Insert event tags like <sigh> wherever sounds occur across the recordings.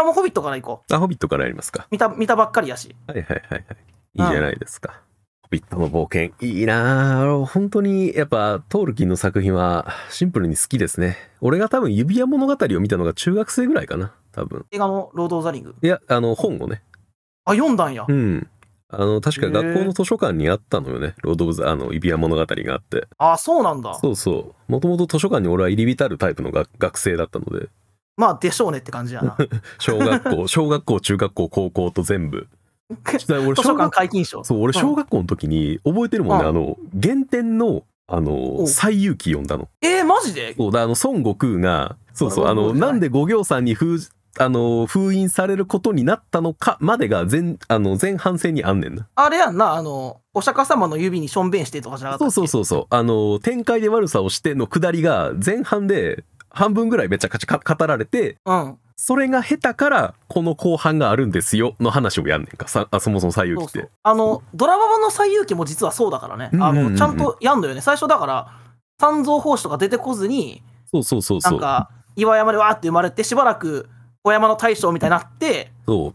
あ、もうホビットから行こう。あ、ホビットからやりますか。見た、見たばっかりやし。はいはいはいはい。いいじゃないですか。ホビットの冒険。いいなぁ。本当に、やっぱ、トールキンの作品はシンプルに好きですね。俺が多分指輪物語を見たのが中学生ぐらいかな。多分。映画のロード・オブ・ザ・リング。いや、あの、本をね。あ、読んだんやう。ん。あの、確か学校の図書館にあったのよね。ロード・オブ・ザ、あの、指輪物語があって。あ、そうなんだ。そうそう。もともと図書館に俺は入り浸るタイプのが学生だったので、まあ、でしょうねって感じやな。<laughs> 小学校、<laughs> 小学校、中学校、高校と全部。俺図書小館学解禁賞。そう、俺小学校の時に覚えてるもんね、うんあの、原点の、あの、お西遊記読んだの。えー、マジで？そうだ、あの、孫悟空が、そうそう、あの、なんで五行さんに封、あの、封印されることになったのかまでが前、あの、前半戦にあんねんな。あれやんな、あの、お釈迦様の指にしょんべんしてとかじゃなかったそうそうそうそう。あの、展開で悪さをしての下りが前半で半分ぐらいめちゃくちゃ語られて、うん。それが下手からこの後半があるんですよの話をやんねんか。さあそもそも西遊記って。あの、ドラマ版の西遊記も実はそうだからね。あの、ちゃんとやんのよね。最初だから、三蔵法師とか出てこずに、そうそうそうそう。なんか、岩山でわーって生まれて、しばらく小山の大将みたいになって、そう。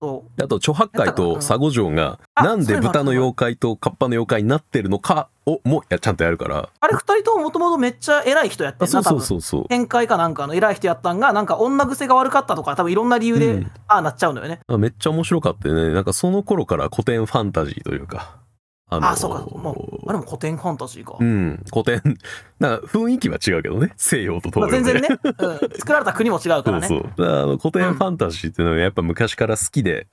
あと、猪八戒と佐護城が、あなんで豚の妖怪とカッパの妖怪になってるのかをもやちゃんとやるから。あれ二人とももともとめっちゃ偉い人やってんな、あそうそう。そう。展開かなんかの偉い人やったんが、なんか女癖が悪かったとか、多分いろんな理由で、うんああなっちゃうんだよね。あめっちゃ面白かったよね。なんかその頃から古典ファンタジーというか。ああそうかもうあれも古典ファンタジーか。うん、古典。<laughs> なんか雰囲気は違うけどね。西洋と東まあ、洋で。全然ね、<laughs> うん、作られた国も違うからね。そうそう。あの古典ファンタジーっていうのはやっぱ昔から好きで、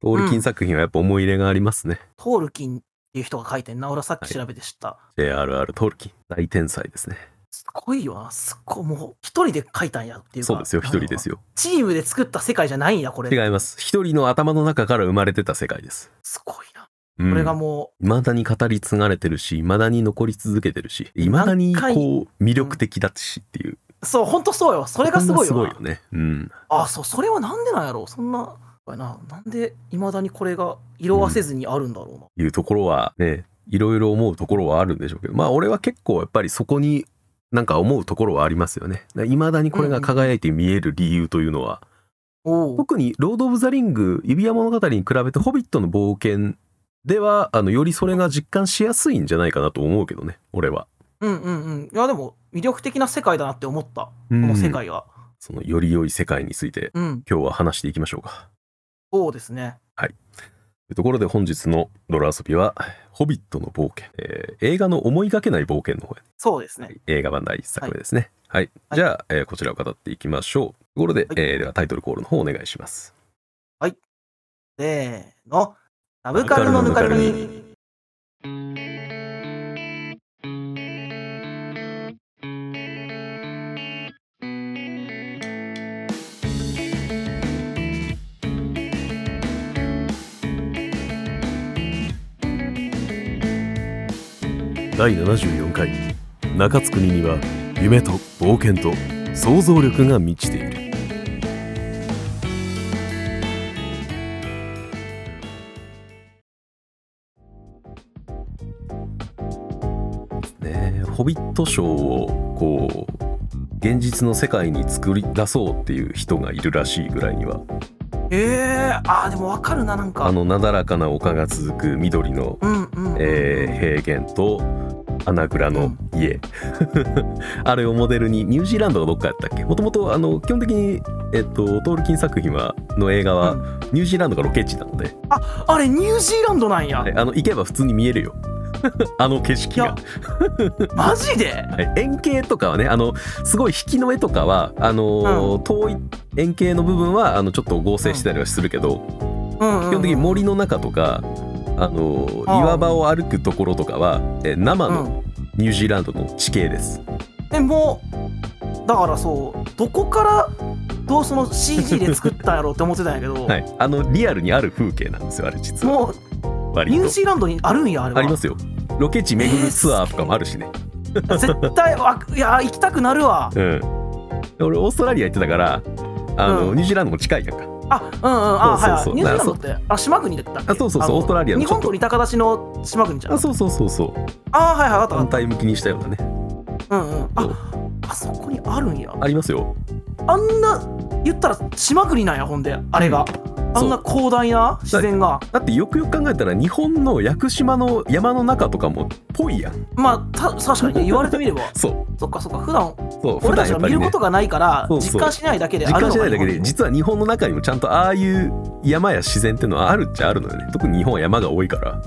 トールキン作品はやっぱ思い入れがありますね。トールキンっていう人が書いてんな。俺はさっき調べて知った。JRR トールキン。大天才ですね。すごいよな。すっごい。もう一人で書いたんやっていうか。そうですよ、一人ですよ。よ。チームで作った世界じゃないんや、これ。違います。一人の頭の中から生まれてた世界です。すごいな。うんこれがも未だに語り継がれてるし、未だに残り続けてるし、未だにこう魅力的だしっていう。う、そう、ほんとそうよ。それがすごいよすごいよね。うん。あ、そう、それはなんでなんやろう。そんな、な、なんで未だにこれが色あせずにあるんだろうな。いうところはね、いろいろ思うところはあるんでしょうけど、まあ俺は結構やっぱりそこになんか思うところはありますよね。いまだにこれが輝いて見える理由というのは、おお。特にロード・オブ・ザ・リング、指輪物語に比べてホビットの冒険では、あの、よりそれが実感しやすいんじゃないかなと思うけどね、俺は。うんうんうん。いや、でも、魅力的な世界だなって思った。こうんの世界が。そのより良い世界についてうん。今日は話していきましょうか。そうですね。というところで本日の泥遊びは、ホビットの冒険、えー映画の思いがけない冒険の方へそうですね。はい映画版第1作目ですね。はい。はいじゃあ、えーこちらを語っていきましょう。ところで、はいえーではタイトルコールの方お願いします。せーの。サブカルのぬかるみ。第74回中津国には夢と冒険と想像力が満ちているホビットショーをこう現実の世界に作り出そうっていう人がいるらしいぐらいには。えー、あーでもわかるな、なんか。あのなだらかな丘が続く緑のうんうんうん。えー平原と穴蔵の家、<laughs> あれをモデルにニュージーランドがどっかやったっけ？もともとあの基本的に、えっと、トールキン作品はの映画はうん。ニュージーランドがロケ地なので、あれ、ニュージーランドなんや。はいあの行けば普通に見えるよ <laughs> あの景色が。マジで？はい。円形とかはねあのすごい引きの絵とかはあのー遠い円形の部分はあのちょっと合成したりはするけど、うん。うんうん基本的に森の中とかあの岩場を歩くところとかはえ生のうん。ニュージーランドの地形です。でもだからそうどこからどうその CG で作ったんやろうって思ってたんやけど、<laughs> はい、あのリアルにある風景なんですよあれ実は。もうニュージーランドにあるんやあれは。ありますよ。ロケ地巡るツアーとかもあるしね、絶対わいや行きたくなるわ。うん。俺オーストラリア行ってたからあの、うん。ニュージーランドも近いやんか。あうんうんあそうそうそう。はいはい。ニュージーランドってあ島国だったあそうそうそうのオーストラリアの日本と似た形の島国じゃん。あそうそうそうそう。あはいはいあったあ反対向きにしたようなね。うんうん。ああそこにあるんや。ありますよ。あんな言ったら島国なんやほんであれが、あんな広大な自然が。だってよくよく考えたら日本の屋久島の山の中とかもぽいやん。まあた確かにね言われてみれば。<laughs> そう。そっかそっか普段そう普俺たち段やっぱりね。が見ることがないから実感しないだけで実あるのが感しないだけで実は日本の中にもちゃんとああいう山や自然っていうのはあるっちゃあるのよね。特に日本は山が多いから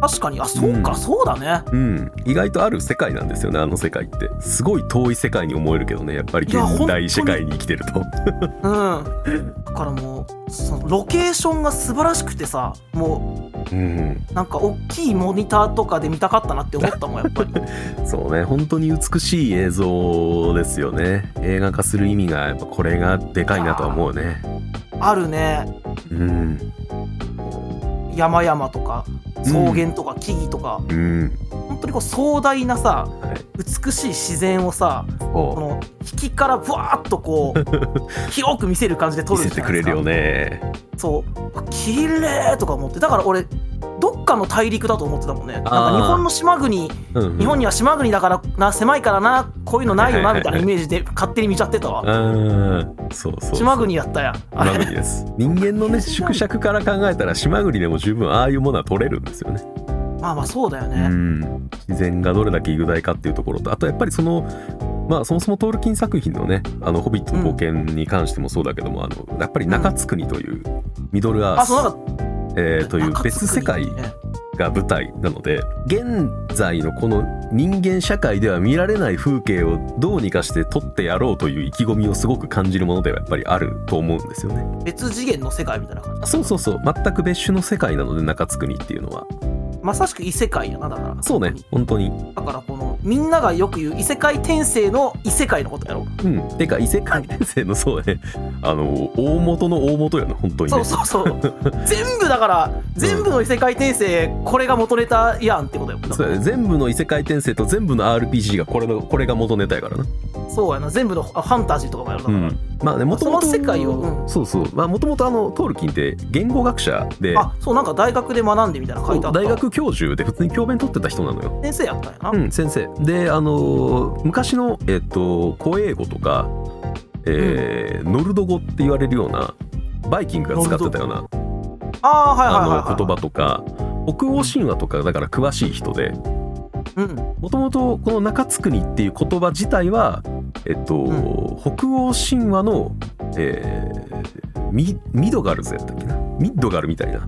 確かに。あそうか、うんそうだね。うん。意外とある世界なんですよねあの世界って。すごい遠い世界に思えるけどねやっぱり現代世界に。生きてると。うん。だからもうそのロケーションが素晴らしくてさもうん。うなんか大きいモニターとかで見たかったなって思ったもんやっぱり。<laughs> そうね本当に美しい映像ですよね。映画化する意味がやっぱこれがでかいなとは思うね。あるね。うん山々とか草原とか木々とか、うん。本当にこう壮大なさはい。美しい自然をさこその引きからブワーッとこう <laughs> 広く見せる感じで撮るじゃないですか。せてくれるよね。そう。綺麗とか思って。だから俺どっかの大陸だと思ってたもんね。なんか日本の島国うんうん。日本には島国だからな狭いからなこういうのないよなみたいなイメージで勝手に見ちゃってたわ。うんそうそう島国やったや島れ国です。<laughs> 人間のね縮尺から考えたら島国でも十分ああいうものは取れるんですよねまあまあそうだようねん。自然がどれだけ雄大かっていうところとあとやっぱりそのまあそもそもトールキン作品のね「あのホビットの冒険」に関してもそうだけども、あのやっぱり中津国というミドルアース、うなんかえーという別世界が舞台なので現在のこの人間社会では見られない風景をどうにかして撮ってやろうという意気込みをすごく感じるものではやっぱりあると思うんですよね。別次元の世界みたいな感じそうそうそう。全く別種の世界なので中津国っていうのはまさしく異世界やなだから。そうね本当に。だからこのみんながよく言う異世界転生の異世界のことやろ。うん。てか異世界転生のそうね。あの大元の大元よね本当にね。そうそうそう。全部だから全部の異世界転生これが元ネタやんってことよ。そうやね。全部の異世界転生と全部の RPG がこれのこれが元ネタやからな。そうやな。全部のあファンタジーとかもやるだから、うん。まあねもともとその世界をうん。そうそう。まあもともとあのトールキンって言語学者であそうなんか大学で学んでみたいなの書いてあった。大学教授で普通に教鞭取ってた人なのよ。先生やったんやな、うん先生であのー昔のえっと古英語とかえーノルド語って言われるようなバイキングが使ってたようなあの言葉とか北欧神話とかだから詳しい人でうん。もともとこの中津国っていう言葉自体はえっと、う北欧神話の、えーミミドガルズやったっけな？ミッドガルみたいな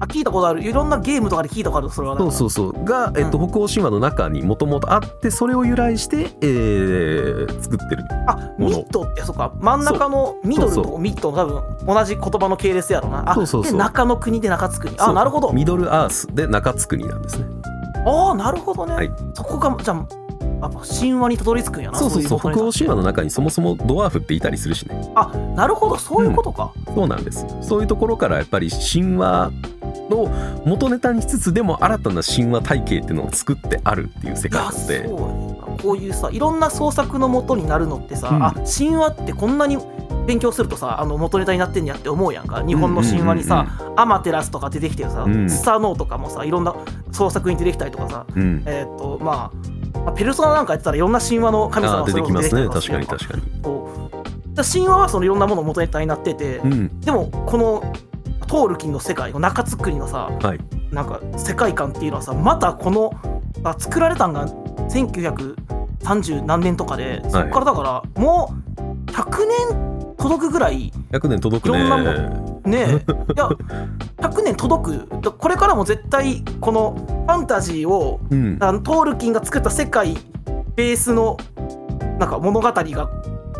あ聞いたことある。いろんなゲームとかで聞いたことあるそれは。そうそうそう。が、えっとう北欧神話の中にもともとあってそれを由来して、えー作ってる。あミッド。ってそうか。真ん中のミドルとミッドの多分同じ言葉の系列やろな。あそうそうそう。で中の国で中津国。あなるほど。ミドルアースで中津国なんですね。ああなるほどね、はい。そこがじゃあやっぱ神話にたどり着くんやな。そうそうそう。北欧神話の中にそもそもドワーフっていたりするしね。あなるほど。そういうことか、そうなんです。そういうところからやっぱり神話の元ネタにしつつでも新たな神話体系っていうのを作ってあるっていう世界なのでやこういうさいろんな創作の元になるのってさ、うん。あ神話ってこんなに勉強するとさあの元ネタになってんやって思うやんか。日本の神話にさ、アマテラスとか出てきてさ、うん。スターノーとかもさいろんな創作に出てきたりとかさうん、うん。えーっとまあまあペルソナなんかやってたらいろんな神話の神様あー出てきますね。確かに確かに。神話はそのいろんなものの元ネタになってて、うん。でもこのトールキンの世界の中津国のさ、はい。なんか世界観っていうのはさまたこのあ作られたんが1930何年とかでそこからだからもう100年届くぐらい100年届くね。いろんなもねえ。<laughs> いや100年届く。だこれからも絶対このファンタジーをうん。あのトールキンが作った世界ベースのなんか物語が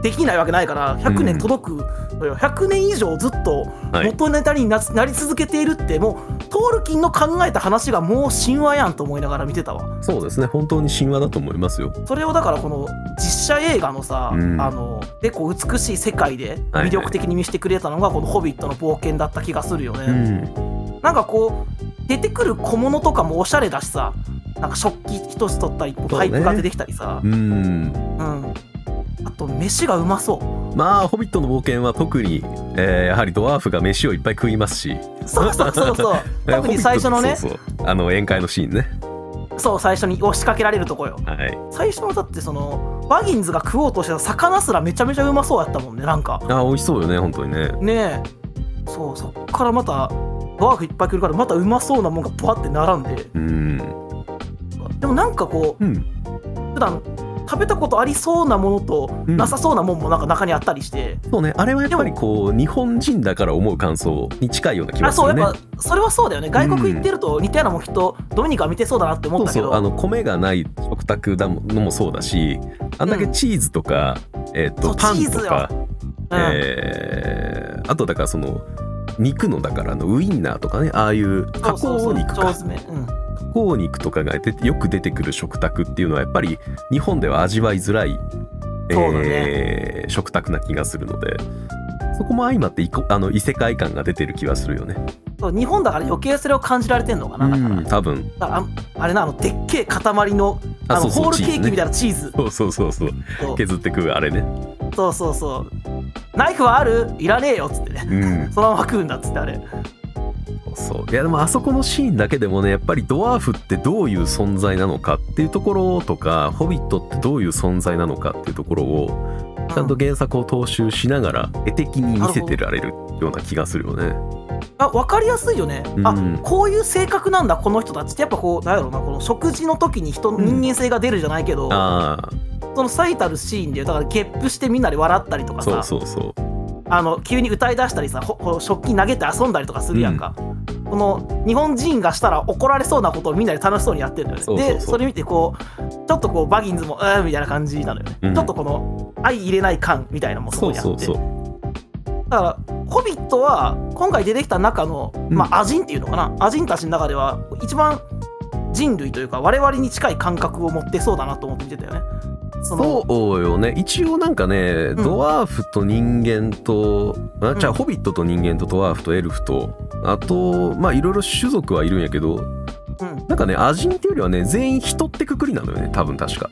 できないわけないから100年届くのよ、100年以上ずっとはい。元ネタにななり続けているってもうトールキンの考えた話がもう神話やんと思いながら見てたわ。そうですね。本当に神話だと思いますよ。それをだからこの実写映画のさ、うん。あの結構美しい世界で魅力的に見せてくれたのがこの「ホビットの冒険」だった気がするよね、うん。なんかこう出てくる小物とかもおしゃれだしさなんか食器一つ取ったりね。パイプが出てきたりさ。うん。うんあと飯がうまそう。まあ「ホビットの冒険」は特に、えーやはりドワーフが飯をいっぱい食いますし。そうそうそうそう。<laughs> えー特に最初のね。あの宴会のシーンね。そう最初に押しかけられるとこよ。はい。最初のだってそのバギンズが食おうとしてた魚すらめちゃめちゃうまそうやったもんねなんか。あ美味しそうよね本当にね。ねえ。そうそっからまたドワーフいっぱい来るからまたうまそうなもんがバって並んで。うん。でもなんかこううん。普段食べたことありそうなものとうん。なさそうなもんもなんか中にあったりして、そうね。あれはやっぱりこう日本人だから思う感想に近いような気があするね。そうやっぱそれはそうだよね。外国行ってると似たようなもんきっとドミニカ見てそうだなって思ったけど。そうそう。あの米がない食卓だのもそうだしあんだけチーズとか、えっそうとパンとか、うんえーあとだからその肉のだからあのウインナーとかねああいう加そうそうそう。工肉か。うん加工肉とかがよく出てくる食卓っていうのはやっぱり日本では味わいづらい、ね。えー食卓な気がするのでそこも相まってあの異世界感が出てる気はするよね。そう日本だから余計それを感じられてんのかなだから,、うん多分ああれなあのでっけえ塊のあのホールケーキみたいななチーズそう。そうそうそう。そう。削って食うあれね。そうそうそう。ナイフはある？いらねえよっつってね。うん。<laughs> そのまま食うんだっつってあれそういやでもあそこのシーンだけでもねやっぱりドワーフってどういう存在なのかっていうところとかホビットってどういう存在なのかっていうところをちゃんと原作を踏襲しながら絵的に見せてられるような気がするよね。あ分かりやすいよね、うん。あこういう性格なんだこの人たちって。やっぱこうなんやろうなこの食事の時に人の人間性が出るじゃないけど、あその最たるシーンでだからゲップしてみんなで笑ったりとかあさ。そうそうそう。あの急に歌い出したりさほほ食器投げて遊んだりとかするやんか、この日本人がしたら怒られそうなことをみんなで楽しそうにやってるんだよね。でそれ見てこうちょっとこうバギンズもうーんみたいな感じなのよね、うん。ちょっとこの相入れない感みたいなのもそそうこにあって。だから「ホビット」は今回出てきた中の、うん。まあ、アジンっていうのかな。アジンたちの中では一番人類というか我々に近い感覚を持ってそうだなと思って見てたよね。そうよね。一応なんかね、ん。ドワーフと人間とあじゃあ、うんホビットと人間とドワーフとエルフとあとまあいろいろ種族はいるんやけどうん、なんかねアジンっていうよりはね全員人ってくくりなのよね。多分確か。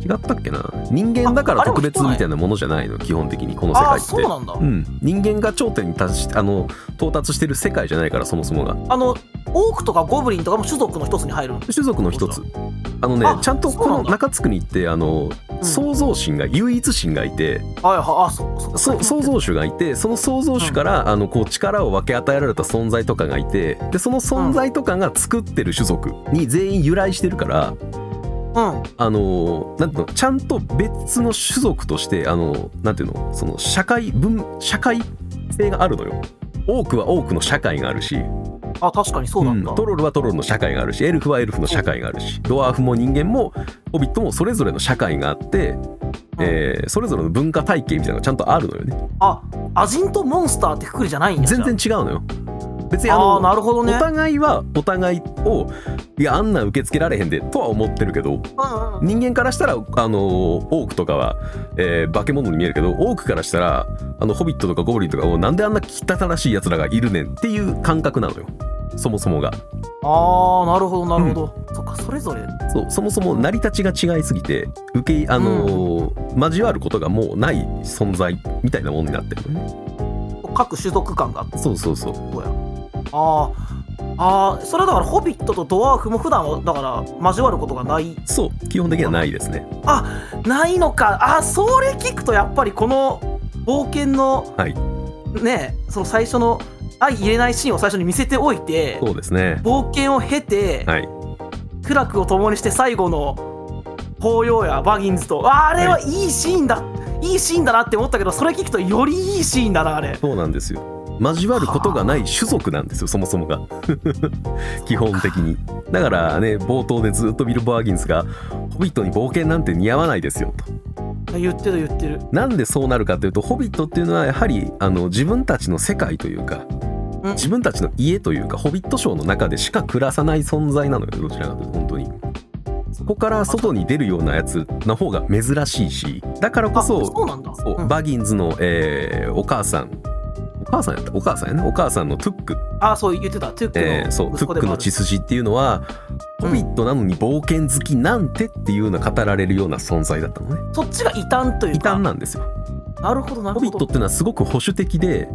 違ったっけな。人間だから特別みたいなものじゃないの。基本的にこの世界って。そうなんだ、うん、人間が頂点に達しあの到達してる世界じゃないからそもそもが。あのオークとかゴブリンとかも種族の一つに入るん？種族の一つ。あのねあちゃんとこの中津国ってあの、うん。創造神が唯一神がいて。はいはい。あそうそ創造主がいてその創造主から、あのこう力を分け与えられた存在とかがいてでその存在とかが作ってる種族に全員由来してるから、うん。あのなんていうのちゃんと別の種族としてあのなんていうのその社会分社会性があるのよ。多くは多くの社会があるし、あ確かにそうなんだ、うん。トロルはトロルの社会があるしエルフはエルフの社会があるしドワーフも人間もホビットもそれぞれの社会があって、えーそれぞれの文化体系みたいなのがちゃんとあるのよね。あアジンとモンスターってくくりじゃないんや全然じ違うのよ別にゃあのーなるほどね。お互いはお互いをいやあんなん受け付けられへんでとは思ってるけどうんうん。人間からしたらあのオークとかは、えー化け物に見えるけどオークからしたらあのホビットとかゴブリンとかをなんであんな汚らしいやつらがいるねんっていう感覚なのよ。そもそもが。ああなるほどなるほど、そっかそれぞれ。そうそもそも成り立ちが違いすぎて受けあのー交わることがもうない存在みたいなものになってるのね。各種族感が。そうそうそうあーあーそれはだからホビットとドワーフも普段はだから交わることがない？そう基本的にはないですね。ないのか。あそれ聞くとやっぱりこの冒険のはい。ねその最初の相入れないシーンを最初に見せておいてそうですね。冒険を経て、はい。苦楽を共にして最後の法要やバギンズとああれはいいシーンだ、い、いシーンだなって思ったけどそれ聞くとよりいいシーンだなあれ。そうなんですよ交わることがない種族なんですよそもそもが。<laughs> 基本的に。だからね冒頭でずっとビル・バーギンズが「ホビットに冒険なんて似合わないですよ」と。言ってる言ってる。なんでそうなるかというとホビットっていうのはやはりあの自分たちの世界というかうん。自分たちの家というかホビットショーの中でしか暮らさない存在なのよどちらかというと本当に。そこから外に出るようなやつの方が珍しいしだからこあそそうなん。バギンズの、えーお母さんお母さんやった？お母さんやねお母さんのトゥック、あそう言ってた。トゥックの。えーそうトゥックの血筋っていうのは、ホビットなのに冒険好きなんてっていうのが語られるような存在だったのね。そっちが異端という異か端なんですよ。なるほどなるほど。ホビットっていうのはすごく保守的で、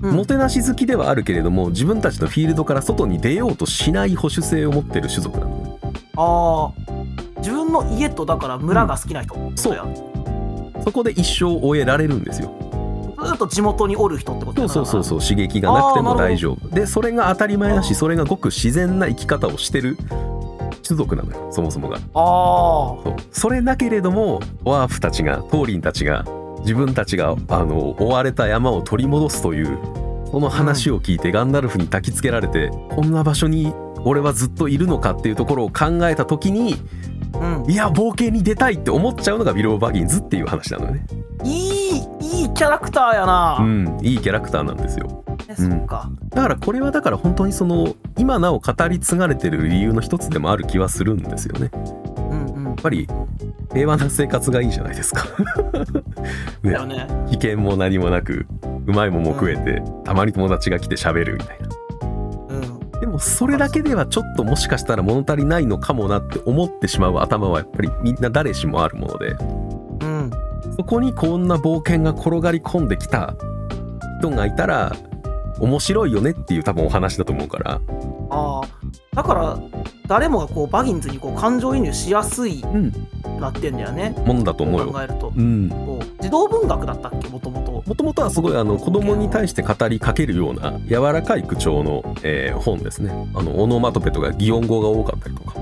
うん。もてなし好きではあるけれども自分たちのフィールドから外に出ようとしない保守性を持ってる種族なの。ねああ自分の家とだから村が好きな人ってことや、そこで一生終えられるんですよずっと地元におる人ってことそうそうそうそう刺激がなくても大丈夫。でそれが当たり前だしそれがごく自然な生き方をしてる種族なのよそもそもが。あそれだけれどもワーフたちがトーリンたちが自分たちがあの追われた山を取り戻すというその話を聞いてガンダルフに焚きつけられて、こんな場所に俺はずっといるのかっていうところを考えた時にあうん。いや冒険に出たいって思っちゃうのがビルボ・バギンズっていう話なのよね。いいキャラクターやな、うん。いいキャラクターなんですよ。ねそっか、だからこれはだから本当にその今なお語り継がれてる理由の一つでもある気はするんですよね。うんうん。やっぱり平和な生活がいいじゃないですか。<laughs> ね。ね。危険も何もなくうまいもんも食えてたまに友達が来て喋るみたいな。うん。でもそれだけではちょっともしかしたら物足りないのかもなって思ってしまう頭はやっぱりみんな誰しもあるもので。うんそこにこんな冒険が転がり込んできた人がいたら面白いよねっていう多分お話だと思うから。ああだから誰もがこうバギンズにこう感情移入しやすいうん。なってんだよね。もんだと思うよ。考えると。うん。こう児童文学だったっけ？もともともともとはすごいあの子供に対して語りかけるような柔らかい口調の、えー本ですね。あのオノマトペとか擬音語が多かったりとか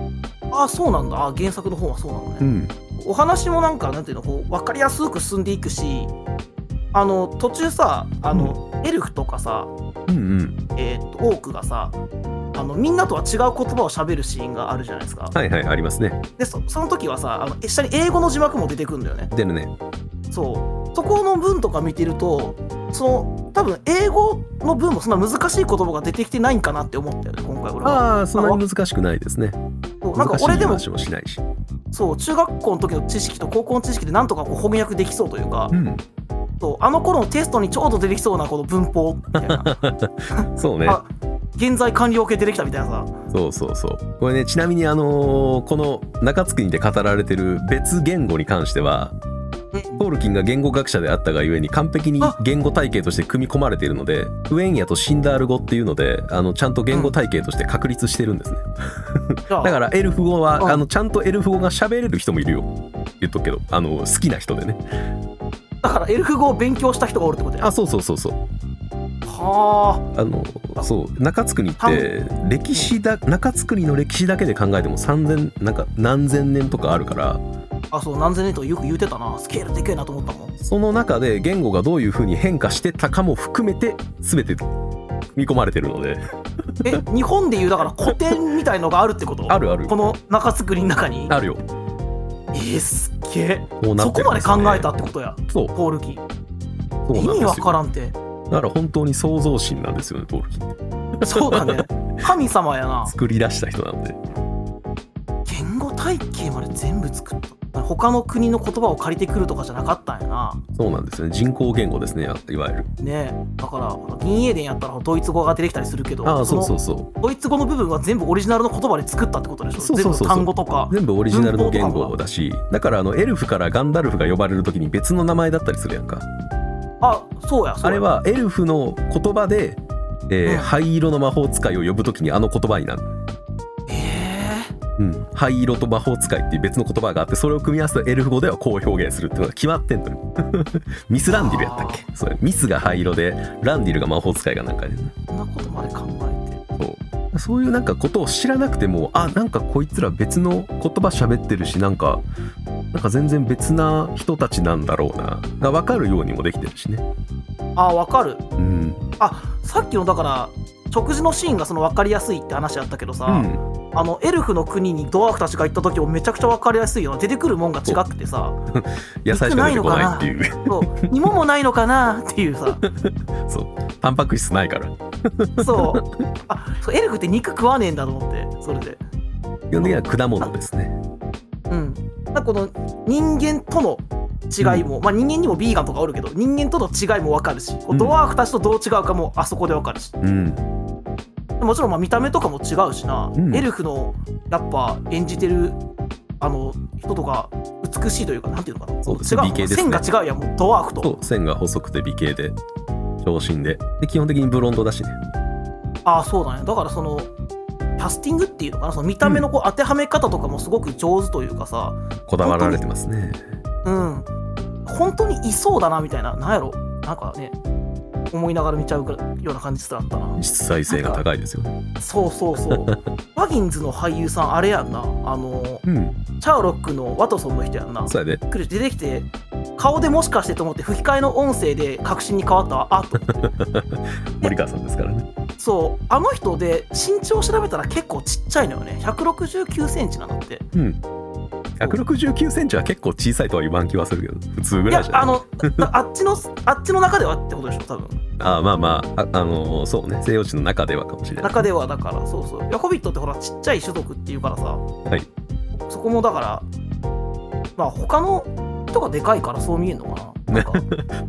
ああそうなんだ。あ原作の方はそうなのね、うん。お話もなんかなんていうのこう分かりやすく進んでいくしあの途中さあの、エルフとかさ、うんうん。えー、とオークがさあのみんなとは違う言葉を喋るシーンがあるじゃないですか。はいはいありますね。でそその時はさあの下に英語の字幕も出てくるんだよね。出るね。そう。そこの文とか見てるとその多分英語の文もそんな難しい言葉が出てきてないんかなって思ったよね今回俺は。ああそんなに難しくないですねそうなんか俺でも話もしないし。そう中学校の時の知識と高校の知識でなんとかこう翻訳できそうというか、うん。そうあの頃のテストにちょうど出てきそうなこの文法みたいな。<laughs> そうね。あ現在完了形出てきたみたいなさ。そうそうそう。これねちなみにあのーこの中津国で語られてる別言語に関してはトールキンが言語学者であったがゆえに完璧に言語体系として組み込まれているのでウエンヤとシンダール語っていうのであのちゃんと言語体系として確立してるんですね、<laughs> だからエルフ語は、うんあのちゃんとエルフ語が喋れる人もいるよ。言っとくけどあの好きな人でね。だからエルフ語を勉強した人がおるってことや。あそうそうそうそうはあのそう中津国って歴史だ中津国の歴史だけで考えても3000なんか何千年とかあるから。ああそう何千年とかよく言うてたな。スケールでけえなと思ったもん。その中で言語がどういう風に変化してたかも含めて全て見込まれてるので。え日本でいうだから古典みたいのがあるってこと？あるある。この中作りの中に？あるよ。えー、すっげえ。こうなそこまで考えたってことや。そう。ポールキそうなん意味わからんてだから本当に創造心なんですよねトールキン。そうだね。<laughs> 神様やな。作り出した人なので。言語体系まで全部作った。他の国の言葉を借りてくるとかじゃなかったんやな。そうなんですね。人工言語ですねいわゆる。ねえ。だから銀英伝やったらドイツ語が出てきたりするけどああそうそうのそうドイツ語の部分は全部オリジナルの言葉で作ったってことでしょ？そうそうそう単語とか。全部オリジナルの言語だし。だからあのエルフからガンダルフが呼ばれる時に別の名前だったりするやんかあそうやあれはエルフの言葉で、えーうん。灰色の魔法使いを呼ぶ時にあの言葉になる、ええうん、灰色と魔法使いっていう別の言葉があってそれを組み合わせたエルフ語ではこう表現するっていうのが決まってんのよ。<laughs> ミスランディルやったっけ？それミスが灰色でランディルが魔法使いがなんかで、ね、そんなことまで考えて。そう。そういうなんかことを知らなくてもあなんかこいつら別の言葉喋ってるしなんかなんか全然別な人たちなんだろうな。が分かるようにもできてるしね。あわかる。うん。あさっきのだから食事のシーンがその分かりやすいって話あったけどさ、うん。あのエルフの国にドワーフたちが行った時もめちゃくちゃ分かりやすいよ出てくるもんが違くてさ <laughs> 野菜しか出てこないっていう。そう。芋もないのかな？っていうさ。<laughs> そう。タンパク質ないから。そう。あそうエルフって肉食わねえんだと思ってそれで。基本的には果物ですね。うんだからこの人間との違いも、まあ人間にもビーガンとかおるけど人間との違いも分かるし、こううんドワーフたちとどう違うかもあそこで分かるし。うん。もちろんまあ見た目とかも違うしな、うん。エルフのやっぱ演じてるあの人とか美しいというかなんていうのかな。そう違うね。線が違うやんもうドワーフと。線が細くて美形で長身で。で基本的にブロンドだしね。ああそうだね。だからそのキャスティングっていうのかな？その見た目のこう当てはめ方とかもすごく上手というかさ、こだわられてますね。うん。本当にいそうだなみたいな。なんやろ？なんかね思いながら見ちゃうような感じすらあったな。実際性が高いですよね。そうそうそう。<laughs> バギンズの俳優さんあれやんな。あのうん。シャーロックのワトソンの人やんな。そうやで。出てきて顔でもしかしてと思って吹き替えの音声で確信に変わった。わあと。<laughs> 森川さんですからね。そう。あの人で身長を調べたら結構ちっちゃいのよね。1 6 9センチなんだって。うん169センチは結構小さいとは言わん気はするけど普通ぐらいじゃないやあのあっちのあっちの中ではってことでしょ多分ああまあまああ、あのーそうね西洋地の中ではかもしれない中ではだからそうそうヤホビットってほらちっちゃい種族っていうからさはいそこもだからまあ他の人がでかいからそう見えるのかななんか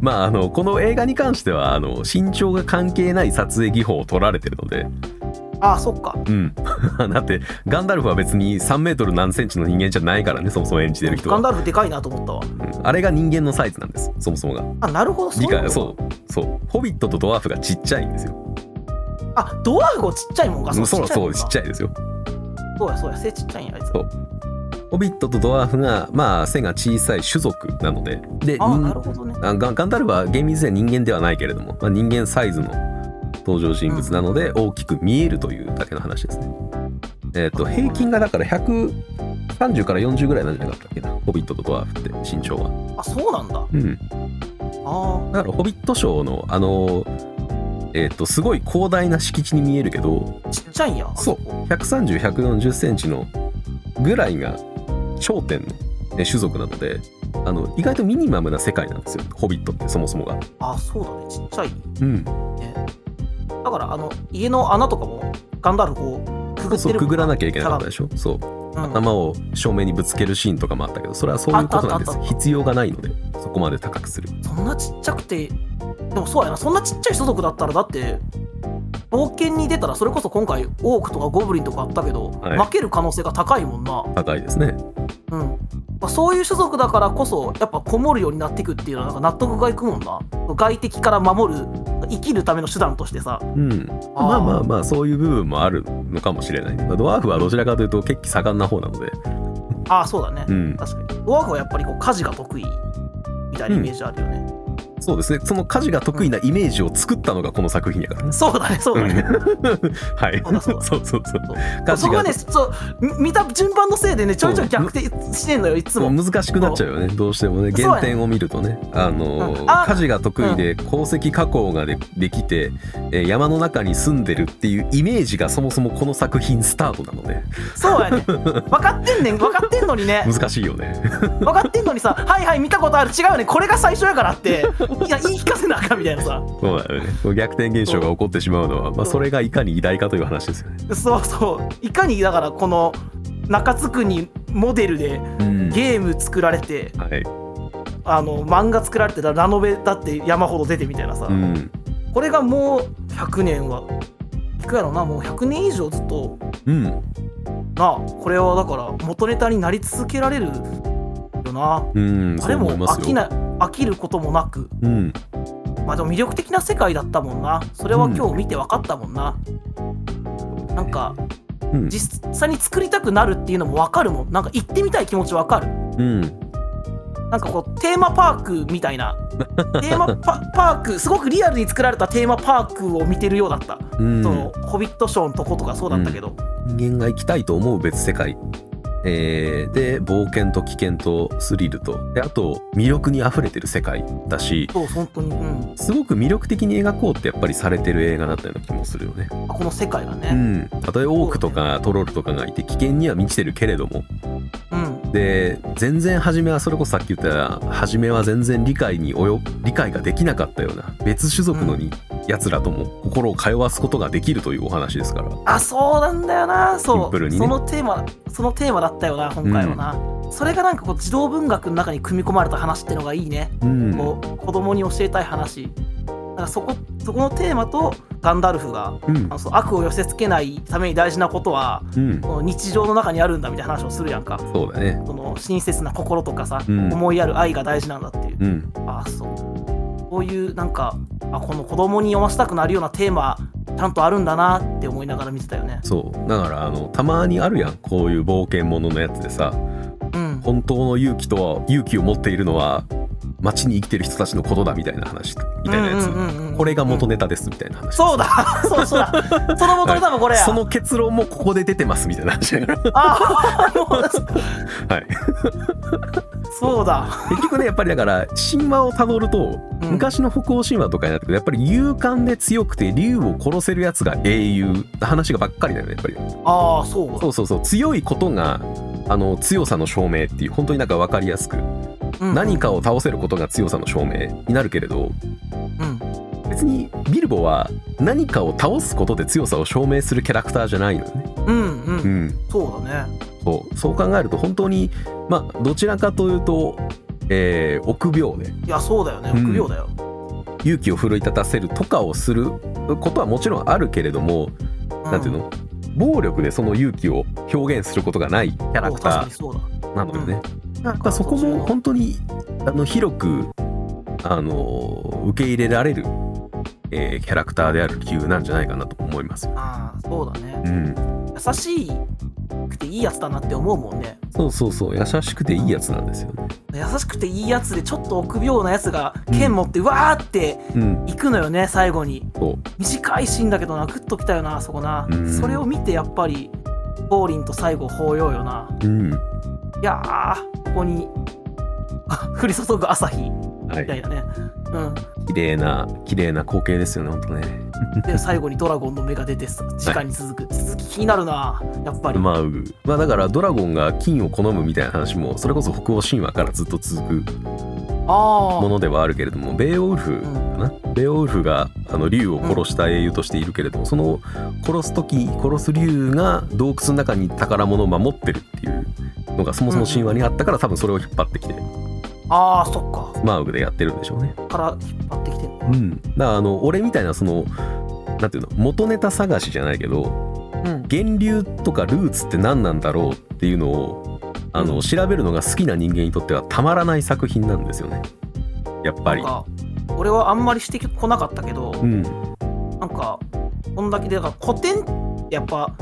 まああのこの映画に関してはあの身長が関係ない撮影技法を取られてるのでああそっか。うん。<laughs> だってガンダルフは別に3メートル何センチの人間じゃないからねそもそも演じてる人ガンは、ダルフでかいなと思ったわ。うん。あれが人間のサイズなんですそもそもが。あなるほどそう理解そうそう。ホビットとドワーフがちっちゃいんですよ。あドワーフもちっちゃいもんか。そうそうそうちっちゃいですよ。そうやそうや背ちっちゃいんやあいつ。そう。ホビットとドワーフがまあ背が小さい種族なので。でね。ガンダルフは厳密には人間ではないけれども、まあ、人間サイズの登場人物なので大きく見えるというだけの話ですね。えっ、と平均がだから130から40ぐらいなんじゃなかったっけな。ホビットとドワーフって身長は。あそうなんだ。うん、あだからホビットショーのあのえっ、とすごい広大な敷地に見えるけどあちっちゃいんや。そう。130140センチのぐらいが頂点の、ね、種族なのであの意外とミニマムな世界なんですよ。ホビットってそもそもが。あそうだね。ちっちゃいうん、ねだからあの家の穴とかもガンダルフこうくぐってるくぐらなきゃいけなかったででしょ？そう。うん。頭を正面にぶつけるシーンとかもあったけどそれはそういうことなんです。必要がないのでそこまで高くする。そんなちっちゃくてでもそうやな。そんなちっちゃい種族だったらだって冒険に出たらそれこそ今回オークとかゴブリンとかあったけど、はい。負ける可能性が高いもんな。高いですね。うん。まあそういう種族だからこそやっぱこもるようになっていくっていうのはなんか納得がいくもんな。外敵から守る生きるための手段としてさ。うん。まあまあまあそういう部分もあるのかもしれない、まあドワーフはどちらかというと血気盛んな方なので。ああそうだね、うん。確かに。ドワーフはやっぱりこう家事が得意みたいなイメージあるよね、そうですね。その家事が得意なイメージを作ったのがこの作品やからね。そうだねそうだね、<laughs> はい。そうだそうだ。そうそうそこがねそうみ見た順番のせいでねちょいちょい逆転してんのよいつも。難しくなっちゃうよね。どうしてもね原点を見るとね。あのーうん。あ家事が得意で鉱石加工がでできて、えー山の中に住んでるっていうイメージがそもそもこの作品スタートなので。そうやね。分かってんねん分かってんのにね。<laughs> 難しいよね。分かってんのにさはいはい見たことある。違うよね。これが最初やからって <laughs> いや言い聞かせなあかんみたいなさ。そうだよね。逆転現象が起こってしまうのは、まあ、それがいかに偉大かという話ですよね、そうそう。いかにだからこの中津区にモデルでうん。ゲーム作られてはい。あの漫画作られてたラノベだって山ほど出てみたいなさ、うん。これがもう100年は。いくやろな。もう100年以上ずっと。うん。なあこれはだから元ネタになり続けられるよな。うんあれも飽きない飽きることもなく。うん。まあでも魅力的な世界だったもんな。それは今日見て分かったもんな、なんかうん。実際に作りたくなるっていうのも分かるもん。なんか行ってみたい気持ち分かる。うん。なんかこうテーマパークみたいな。<laughs> テーマパパークすごくリアルに作られたテーマパークを見てるようだった、うん。そのホビットショーのとことかそうだったけど、人間が生きたいと思う別世界、えーで冒険と危険とスリルと。であと魅力にあふれてる世界だしそう本当にうん。すごく魅力的に描こうってやっぱりされてる映画だったような気もするよね。あこの世界がうねん、たとえオークとかトロールとかがいて危険には満ちてるけれども。うんで全然初めはそれこそさっき言った初めは全然理解に及理解ができなかったような別種族のに、奴らとも心を通わすことができるというお話ですから。あそうなんだよな。シそう。ンプルにね。そのテーマそのテーマだったよな今回はな、それがなんかこう児童文学の中に組み込まれた話ってのがいいね、うん。こう子供に教えたい話。だからそこそこのテーマとガンダルフがうん。あのそう悪を寄せつけないために大事なことはうん、この日常の中にあるんだみたいな話をするやんか。そうだね。その親切な心とかさ、うん。思いやる愛が大事なんだっていう、うん、ああそう。こういうなんかあこの子供に読ませたくなるようなテーマちゃんとあるんだなって思いながら見てたよね。そう。だからあのたまにあるやん。こういう冒険もののやつでさ。うん。本当の勇気とは勇気を持っているのは街に生きてる人たちのことだみたいな話みたいなやつ、うんうんうんうんこれが元ネタですみたいな話、そうだ。<laughs> そうそうだ。その元ネタもこれや、その結論もここで出てますみたいな話。だからああはい。そうだ。結局ねやっぱりだから神話をたどると、うん。昔の北欧神話とかになってくるとやっぱり勇敢で強くて竜を殺せるやつが英雄って話がばっかりだよねやっぱり。ああそうそうそうそう。強いことがあの強さの証明っていう本当になんか分かりやすく、うん何かを倒せることが強さの証明になるけれどうん。別にビルボは何かを倒すことで強さを証明するキャラクターじゃないのよね。うんうん、うん、そうだね。そう。そう考えると本当にまあどちらかというと、えー臆病で。いやそうだよね。うん。臆病だよ、勇気を奮い立たせるとかをすることはもちろんあるけれども、うなんていうの？暴力でその勇気を表現することがないキャラクターなのよね。なやっぱそこも本当にあの広くあの受け入れられる、えーキャラクターである理由なんじゃないかなと思いますよ。ああそうだね。うん、優しくていいやつだなって思うもんね。そうそうそう。優しくていいやつなんですよね。優しくていいやつでちょっと臆病なやつが剣持ってわーってうん、行くのよね最後に。短いシーンだけどなグッときたよなそこな。うん。それを見てやっぱりボーリンと最後抱擁よな。うんいやーここにあ降り注ぐ朝日。はい、みたいなね。うん。綺麗な綺麗な光景ですよね本当ね。<laughs> で最後にドラゴンの目が出てさ時間に続く、続き気になるなやっぱり、まあ、まあだからドラゴンが金を好むみたいな話もそれこそ北欧神話からずっと続く。あものではあるけれどもベイオウルフかな、ベイオウルフがあの竜を殺した英雄としているけれども、その殺す時殺す竜が洞窟の中に宝物を守ってるっていうのがそもそも神話にあったから多分それを引っ張ってきてああーそっか。マウグでやってるんでしょうね。から引っ張ってきてんの。うん、だからあの俺みたいなそのなんていうの元ネタ探しじゃないけどうん。源流とかルーツって何なんだろうっていうのをあの、うん。調べるのが好きな人間にとってはたまらない作品なんですよね。やっぱり。俺はあんまりしてこなかったけど、うん、なんかこんだけでだから古典ってやっぱ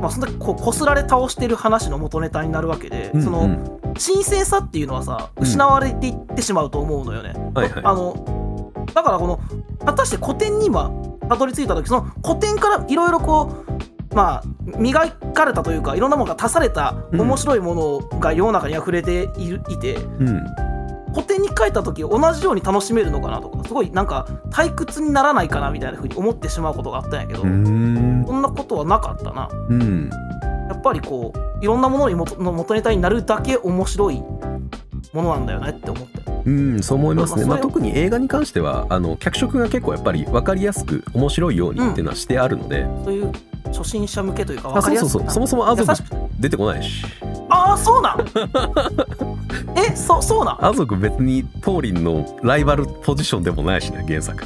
まあそんだけこうこすられ倒してる話の元ネタになるわけで、うんそのうん神聖さっていうのはさうん。失われていってしまうと思うのよね。はいはい。あのだからこの果たして古典に今たどり着いた時その古典からいろいろこうまあ磨かれたというかいろんなものが足されたうん。面白いものが世の中に溢れているいて、うん。古典に書いた時同じように楽しめるのかなとかすごいなんか退屈にならないかなみたいな風に思ってしまうことがあったんやけど、そんなことはなかったな。うん。やっぱりこういろんなものに元の元ネタになるだけ面白いものなんだよねって思って。うん、そう思いますね、まあ、特に映画に関してはあの脚色が結構やっぱり分かりやすく面白いようにっていうのはしてあるので、そういう初心者向けというか分あかりやすくそう。そうそうそもそもアゾク優しく。出てこないし。ああそうなん。えそそうなん？アゾク別にトーリンのライバルポジションでもないしね原作。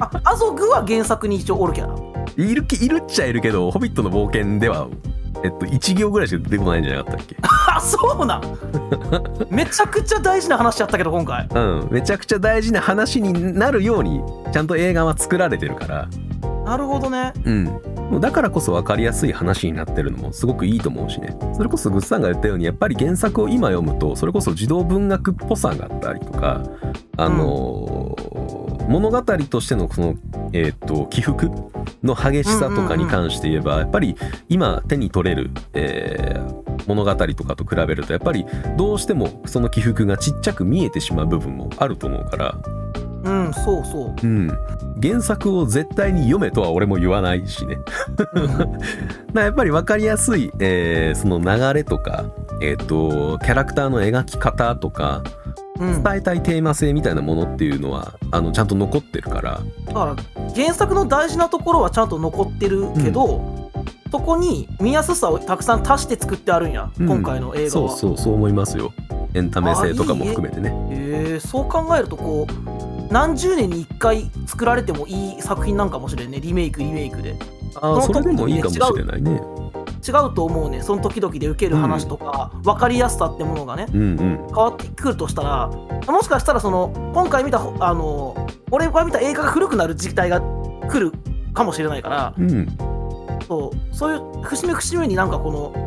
あアゾグは原作に一応おるキャラいるきいるっちゃいるけど「ホビットの冒険」ではえっと1行ぐらいしか出てこないんじゃなかったっけ？あそうなん。めちゃくちゃ大事な話やったけど今回。うん。めちゃくちゃ大事な話になるようにちゃんと映画は作られてるからなるほどね。うん、もうだからこそ分かりやすい話になってるのもすごくいいと思うしね。それこそグッズさんが言ったようにやっぱり原作を今読むとそれこそ児童文学っぽさがあったりとかあのー物語としてのその、えー、と起伏の激しさとかに関して言えば、やっぱり今手に取れる、えー物語とかと比べるとやっぱりどうしてもその起伏がちっちゃく見えてしまう部分もあると思うから。うんそうそう。うん、原作を絶対に読めとは俺も言わないしね。<laughs> やっぱり分かりやすい、えーその流れとか、えー、とキャラクターの描き方とかうん、だ伝えたいテーマ性みたいなものっていうのはあのちゃんと残ってるから。から原作の大事なところはちゃんと残ってるけど、そこに見やすさをたくさん足して作ってあるんや、うん。今回の映画そうはそうそう思いますよ。エンタメ性とかも含めてね。へえそう考えるとこう何十年に1回作られてもいい作品なんかもしれんね。リメイクリメイクで。ああそれでもいいかもしれないね。違うと思うね。その時々で受ける話とか、分かりやすさってものがねうんうん。変わってくるとしたらもしかしたらその今回見たあの俺が見た映画が古くなる時代が来るかもしれないから、うん。そうそういう節目節目になんかこの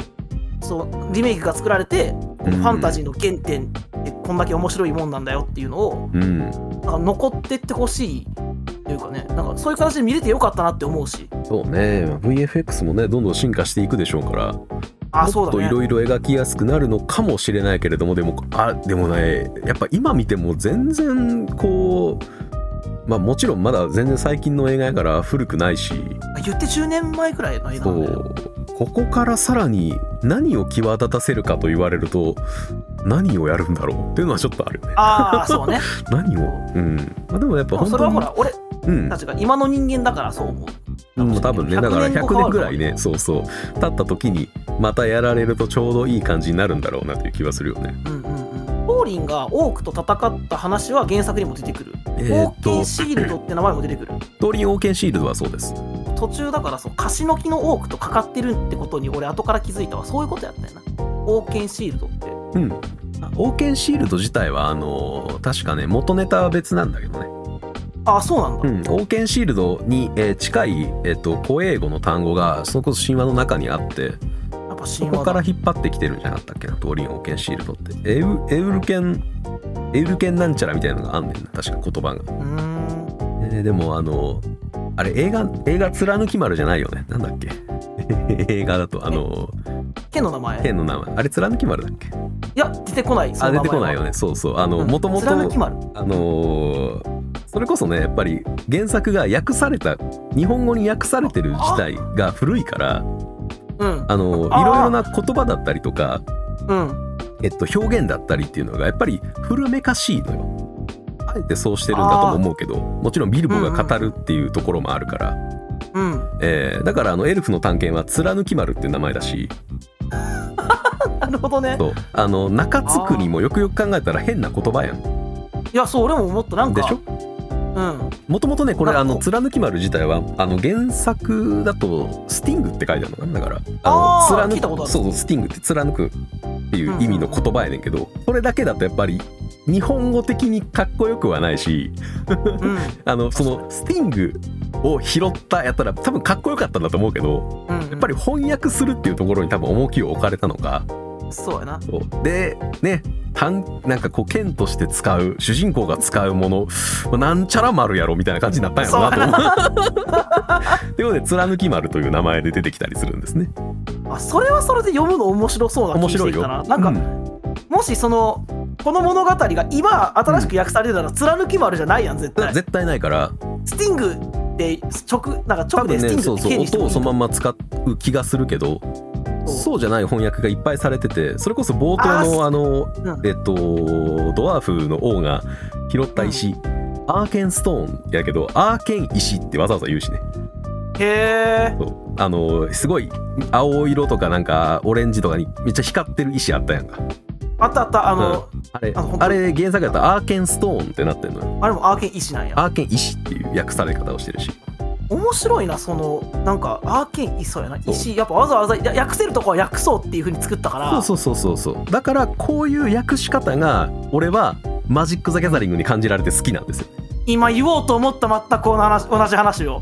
そうリメイクが作られてこのファンタジーの原点ってこんだけ面白いもんなんだよっていうのをうん。なんか残ってってほしいというかねなんかそういう形で見れてよかったなって思うし。そうね。VFX もねどんどん進化していくでしょうからあそうだね。もっといろいろ描きやすくなるのかもしれないけれどもでもあでもねやっぱ今見ても全然こうまあもちろんまだ全然最近の映画やから古くないし。言って10年前くらいの映画そなんだここからさらに何を際立たせるかと言われると何をやるんだろうっていうのはちょっとあるよね。ああそうね。<laughs> 何を？うん。まあでもやっぱ本当にはほら俺うん。たちが今の人間だからそう思う。うん、多分ねだから100年ぐらいねねそうそう。経った時にまたやられるとちょうどいい感じになるんだろうなという気はするよね。うんうんうん。ポーリンがオークと戦った話は原作にも出てくる、えーっと。オーケンシールドって名前も出てくる。トーリン・オーケンシールドはそうです。途中だからそうカシノキのオークとかかってるってことに俺後から気づいたわ。そういうことやったよな。オーケンシールドって。うん。オーケンシールド自体はあの確かね元ネタは別なんだけどね。あそうなんだ、うん、オーケンシールドに、えー近い、えっと古英語の単語がそれこそ神話の中にあってそこから引っ張ってきてるんじゃなかったっけなトーリン・オーケンシールドって。エウエウルケンエウルケンなんちゃらみたいなのがあんねんな確か言葉が、うーん。えーでもあのあれ映画映画貫き丸じゃないよね。なんだっけ？<laughs> 映画だとあの剣の名前。い剣の名前。あれ貫き丸だっけ？や出てこないそあ出てこないよね。そうそう。あのうん。もともとあのーそれこそねやっぱり原作が訳された日本語に訳されてる自体が古いからうんあのー。いろいろな言葉だったりとか、うん。えっと、表現だったりっていうのがやっぱり古めかしいのよ。あえてそうしてるんだとも思うけどもちろんビルボが語るっていうところもあるから、うん。えーだからあのエルフの探検は貫き丸っていう名前だし。<laughs> なるほどね。そう。あの中津国もよくよく考えたら変な言葉やん。いやそう俺も思った。なんかでしょ？うんもともとねこれあの貫き丸自体はあの原作だとスティングって書いてあるのかなだから。あー貫聞いたことある。そうそうスティングって貫くっていう意味の言葉やねんけど、それだけだとやっぱり日本語的にかっこよくはないしうん。<laughs> あのそのスティングを拾ったやったら多分かっこよかったんだと思うけどうん。やっぱり翻訳するっていうところに多分重きを置かれたのかそうやな。でね単なんかこう剣として使う主人公が使うものまあなんちゃら丸やろみたいな感じになったんやろうなと思う。という <laughs> ことで貫き丸という名前で出てきたりするんですね。あそれはそれで読むの面白そうな気して面白いよ。きたななんか、うん。もしそのこの物語が今新しく訳されてたら貫き丸じゃないやん絶対。絶対ないから。スティングで直なんか直でスティングねそうそう音をそのまんま使う気がするけどそう。じゃない翻訳がいっぱいされててそれこそ冒頭のあのうんえっとドワーフの王が拾った石、アーケンストーンやけどアーケン石ってわざわざ言うしね。へえあのすごい青色とかなんかオレンジとかにめっちゃ光ってる石あったやんか。あったあった。あの、あれあ本当あれ原作やったらアーケンストーンってなってんのよ。あれもアーケン石なんや。アーケン石っていう訳され方をしてるし面白いなそのなんかアーケン石そうやな。石やっぱわざわざや訳せるとこは訳そうっていうふうに作ったから。そうそうそうそう。そうだからこういう訳し方が俺はマジック・ザ・ギャザリングに感じられて好きなんですよ。今言おうと思った全く同じ同じ話を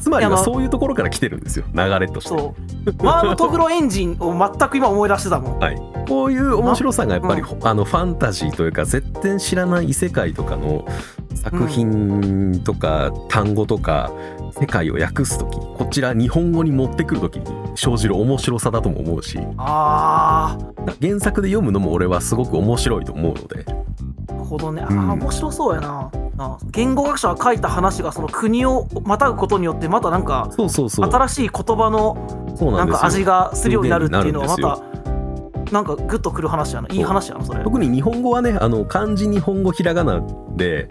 つまりいやまあはそういうところから来てるんですよ。流れとして。そう。ワームトグロエンジンを全く今思い出してたもん。はい、こういう面白さがやっぱり、うあのファンタジーというか絶対知らない異世界とかの作品とか単語とか世界を訳す時こちら日本語に持ってくる時に生じる面白さだとも思うしあ原作で読むのも俺はすごく面白いと思うので。ーなるほどね。あうん。ー面白そうやな。な言語学者が書いた話がその国をまたぐことによってまたなんかそうそうそう。新しい言葉のなんんか味がするようになるっていうのはまたなんかグッとくる話やな。いい話やなそれ。特に日本語はねあの漢字日本語ひらがなで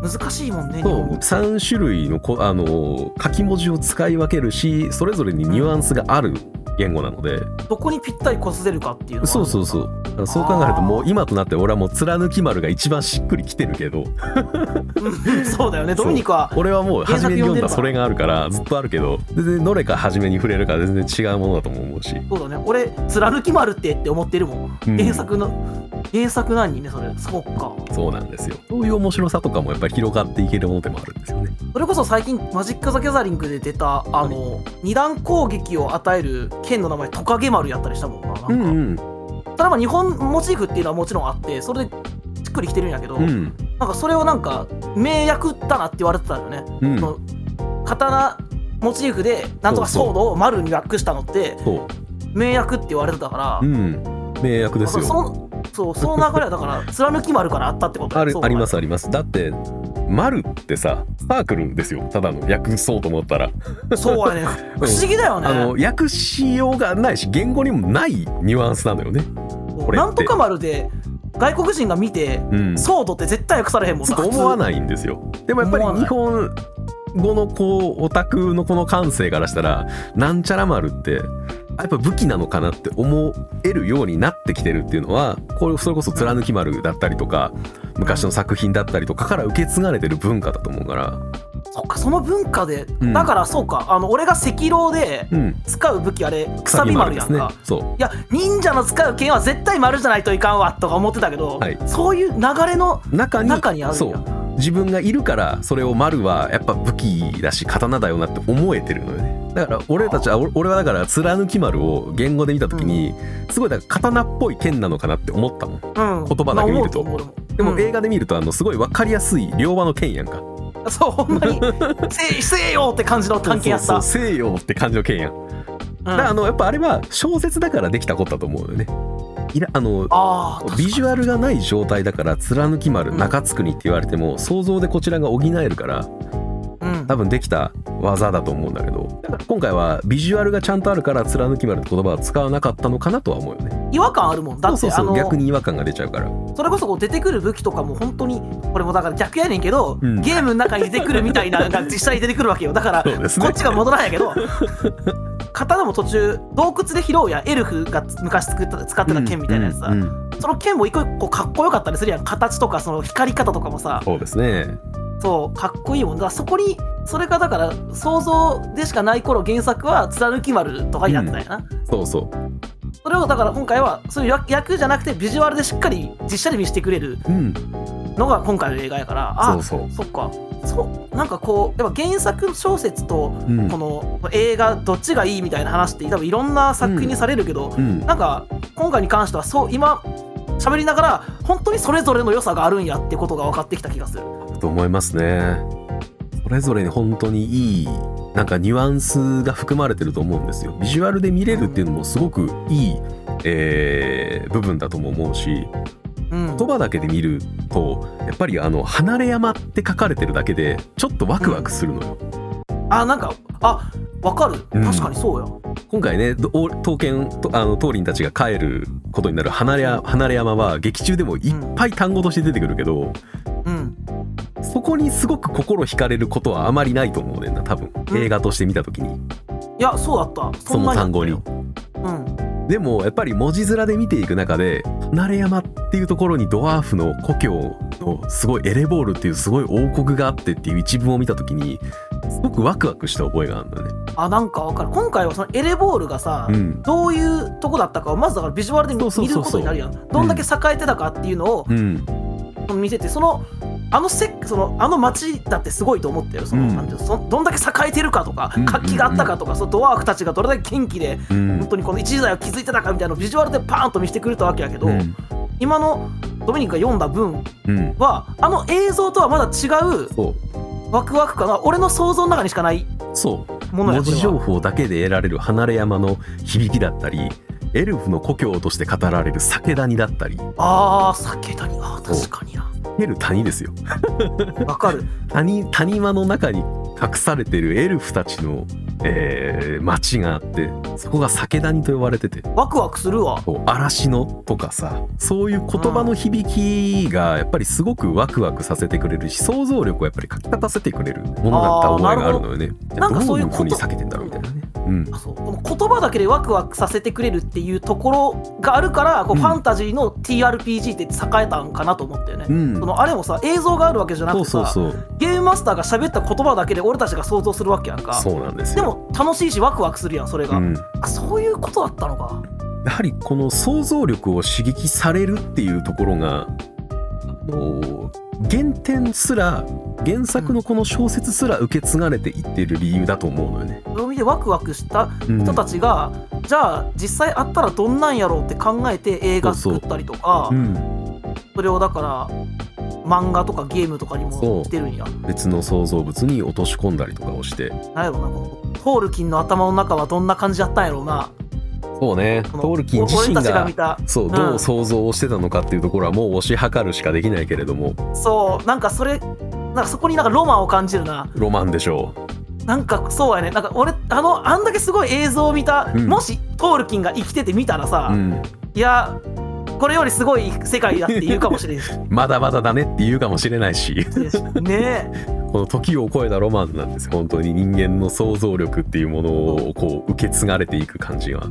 難しいもんね日そう。本語3種類のこあの書き文字を使い分けるしそれぞれにニュアンスがある言語なので、どこにぴったりこすれるかっていうのは。そうそうそう。そう考えるともう今となって俺はもう貫き丸が一番しっくりきてるけど。うんそうだよね。ドミニクは俺はもう初めに読んだそれがあるからずっとあるけど。全然どれか初めに触れるか全然違うものだとも思うし、そうだね。俺貫き丸ってって思ってるもん。うん。原作の原作何にねそれ。そうか。そうなんですよ。そういう面白さとかもやっぱり広がっていけるものでもあるんですよね。それこそ最近マジック・ザ・ギャザリングで出たあの二段攻撃を与える剣の名前トカゲ丸やったりしたもんななんか、うんうん。それはまあ日本モチーフっていうのはもちろんあってそれでしっくりきてるんやけど、うん。なんかそれをなんか名役だなって言われてたよね、うん。その刀モチーフでなんとかソードを丸に訳したのって名役って言われてたから、うん。名役ですそよのそうその流れはだから貫き丸からあったってことあるありますあります。だって丸ってさサークルですよ。ただの訳そうと思ったら。そうやね。<laughs> 不思議だよね、あの訳しようがないし言語にもないニュアンスなのよね。これなんとか丸で外国人が見て、うん。ソードって絶対訳されへんもんと思わいないんですよ。でもやっぱり日本語のこうオタクのこの感性からしたらなんちゃら丸ってやっぱ武器なのかなって思えるようになってきてるっていうのはこれそれこそ貫き丸だったりとか昔の作品だったりとかから受け継がれてる文化だと思うから。そっかその文化で、うん。だからそうかあの俺が赤狼でうん。使う武器あれくさび丸やんか、そう。いや忍者の使う剣は絶対丸じゃないといかんわとか思ってたけど、はい。そういう流れの中に中にあるんや。そう。自分がいるからそれを丸はやっぱ武器だし刀だよなって思えてるのよね。だから俺たちは俺俺はだから貫き丸を言語で見た時にすごいだから刀っぽい剣なのかなって思ったもん。うん、言葉だけ見るとでもうん。映画で見るとあのすごい分かりやすい両刃の剣やんか。そうほんまに。<laughs> せせえよって感じの探検やった。そうそう西洋って感じの剣やん。だからあのやっぱあれは小説だからできたことだと思うよね。いらあのビジュアルがない状態だから貫き丸うん。中津国って言われても想像でこちらが補えるからうん多分できた技だと思うんだけどだから今回はビジュアルがちゃんとあるから貫き丸って言葉は使わなかったのかなとは思うよね。違和感あるもんだってそうそうそう逆に違和感が出ちゃうから。それこそこう出てくる武器とかも本当にこれもだから逆やねんけど、うん。ゲームの中に出てくるみたいなのが実際に出てくるわけよ。だからね。こっちが戻らんやけど刀も途中洞窟で拾うやんエルフが昔作った使ってた剣みたいなやつさ、うんうんうん。その剣も一個一個かっこよかったりするやん。形とかその光り方とかもさ。そうですねそうかっこいいもんだそこにそれがだから想像でしかない頃原作は貫き丸とかになってたんやな、そうそう。それをだから今回はそういう役役じゃなくてビジュアルでしっかり実写で見せてくれるうん。のが今回の映画やからあそうそう。そっか。そうなんかこうやっぱ原作小説とうん。この映画どっちがいいみたいな話って多分いろんな作品にされるけど、うん。なんか今回に関してはそう今喋りながら本当にそれぞれの良さがあるんやってことが分かってきた気がする。と思いますね。それぞれに本当にいいなんかニュアンスが含まれてると思うんですよ。ビジュアルで見れるっていうのもすごくいい、えー部分だとも思うしうん、言葉だけで見るとやっぱりあの「離山」って書かれてるだけでちょっとワクワクするのよ、あなんかあ分かる。うん。確かにそうや。今回ねど刀剣とあの当人たちが帰ることになる離れや離れ山は劇中でもいっぱい単語として出てくるけど、うん。そこにすごく心惹かれることはあまりないと思うねんな多分。うん。映画として見た時に、いやそうだった。その単語に。そんでもやっぱり文字面で見ていく中で離れ山っていうところにドワーフの故郷のすごいエレボールっていうすごい王国があってっていう一文を見た時にすごくワクワクした覚えがあるんだよね。うん、あなんか分かる。今回はそのエレボールがさ、うん。どういうとこだったかをまずだからビジュアルで見ることになるやん。どんだけ栄えてたかっていうのをうん。見ててそのあのせそのあの街だってすごいと思ってる。その、うん。なんてそどんだけ栄えてるかとかうん。活気があったかとか、そのドワーフたちがどれだけ元気でうん。本当にこの一時代を築いてたかみたいなのをビジュアルでパーンと見せてくれたわけやけど、うん。今のドミニクが読んだ文うん。はあの映像とはまだ違うワクワク感が俺の想像の中にしかない。そう。文字情報だけで得られる離れ山の響きだったりエルフの故郷として語られる酒谷だったり。あー酒谷。あー確かにな。見る谷ですよ。わかる。<laughs> 谷谷間の中に隠されてるエルフたちの、えー町があってそこが酒谷と呼ばれてて。ワクワクするわ。嵐のとかさそういう言葉の響きがやっぱりすごくワクワクさせてくれるし想像力をやっぱりかき立たせてくれるものだった覚えがあるのよね。なんかそういうどういう風に避けてんだろうみたいなね。うん。あそう。この言葉だけでワクワクさせてくれるっていうところがあるからこう、うん。ファンタジーの TRPG って栄えたんかなと思ったよね、うん。そのあれもさ映像があるわけじゃなくてさそうそうそう。ゲームマスターが喋った言葉だけで俺たちが想像するわけやんか。そうなんですでよも楽しいしワクワクするやんそれが、うん。あそういうことだったのか。やはりこの想像力を刺激されるっていうところがあの原点すら原作のこの小説すら受け継がれていってる理由だと思うのよね。そういう意味でワクワクしたうん。人たちが、じゃあ実際あったらどんなんやろうって考えて映画作ったりとかうん、それをだから漫画とかゲームとかにも出るんや。別の創造物に落とし込んだりとかをして。なんやろなこのトールキンの頭の中はどんな感じだったんやろうな。そうね。トールキン自身がが見たそううん。どう想像をしてたのかっていうところはもう推し量るしかできないけれども。そうなんかそれなんかそこになんかロマンを感じるな。ロマンでしょなんかそうやね。なんか俺あのあんだけすごい映像を見た、うん。もしトールキンが生きてて見たらさ、う、うん、いやこれよりすごい世界だって言うかもしれんし。<laughs> まだまだだねって言うかもしれないし。ね。えこの時を超えたロマンなんですよ本当に。人間の想像力っていうものをこう受け継がれていく感じが。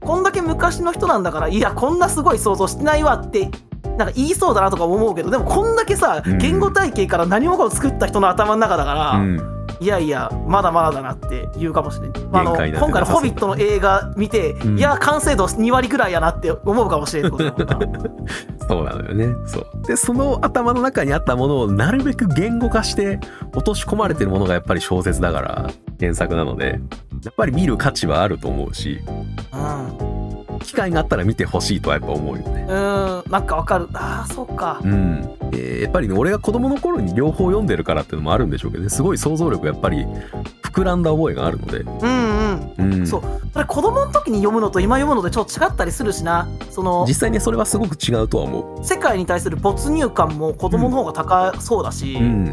こんだけ昔の人なんだからいやこんなすごい想像してないわってなんか言いそうだなとか思うけどでもこんだけさうん。言語体系から何もかを作った人の頭の中だから、うんいやいやまだまだだなって言うかもしれない、あの今回の「なさそうホビット」の映画見て、うん。いや完成度2割ぐらいやなって思うかもしれないそうなのよね。そう。でその頭の中にあったものをなるべく言語化して落とし込まれてるものがやっぱり小説だから原作なのでやっぱり見る価値はあると思うし。うん機会があったら見てほしいとはやっぱ思うよね。うーん。なんかわかる。ああそっか。うん、えーやっぱりね俺が子供の頃に両方読んでるからっていうのもあるんでしょうけどね。すごい想像力がやっぱり膨らんだ覚えがあるので、うんうん。うん、そう。それ子供の時に読むのと今読むのでちょっと違ったりするしな。その実際にそれはすごく違うとは思世界に対する没入感も子供の方が高そうだし、う、うん、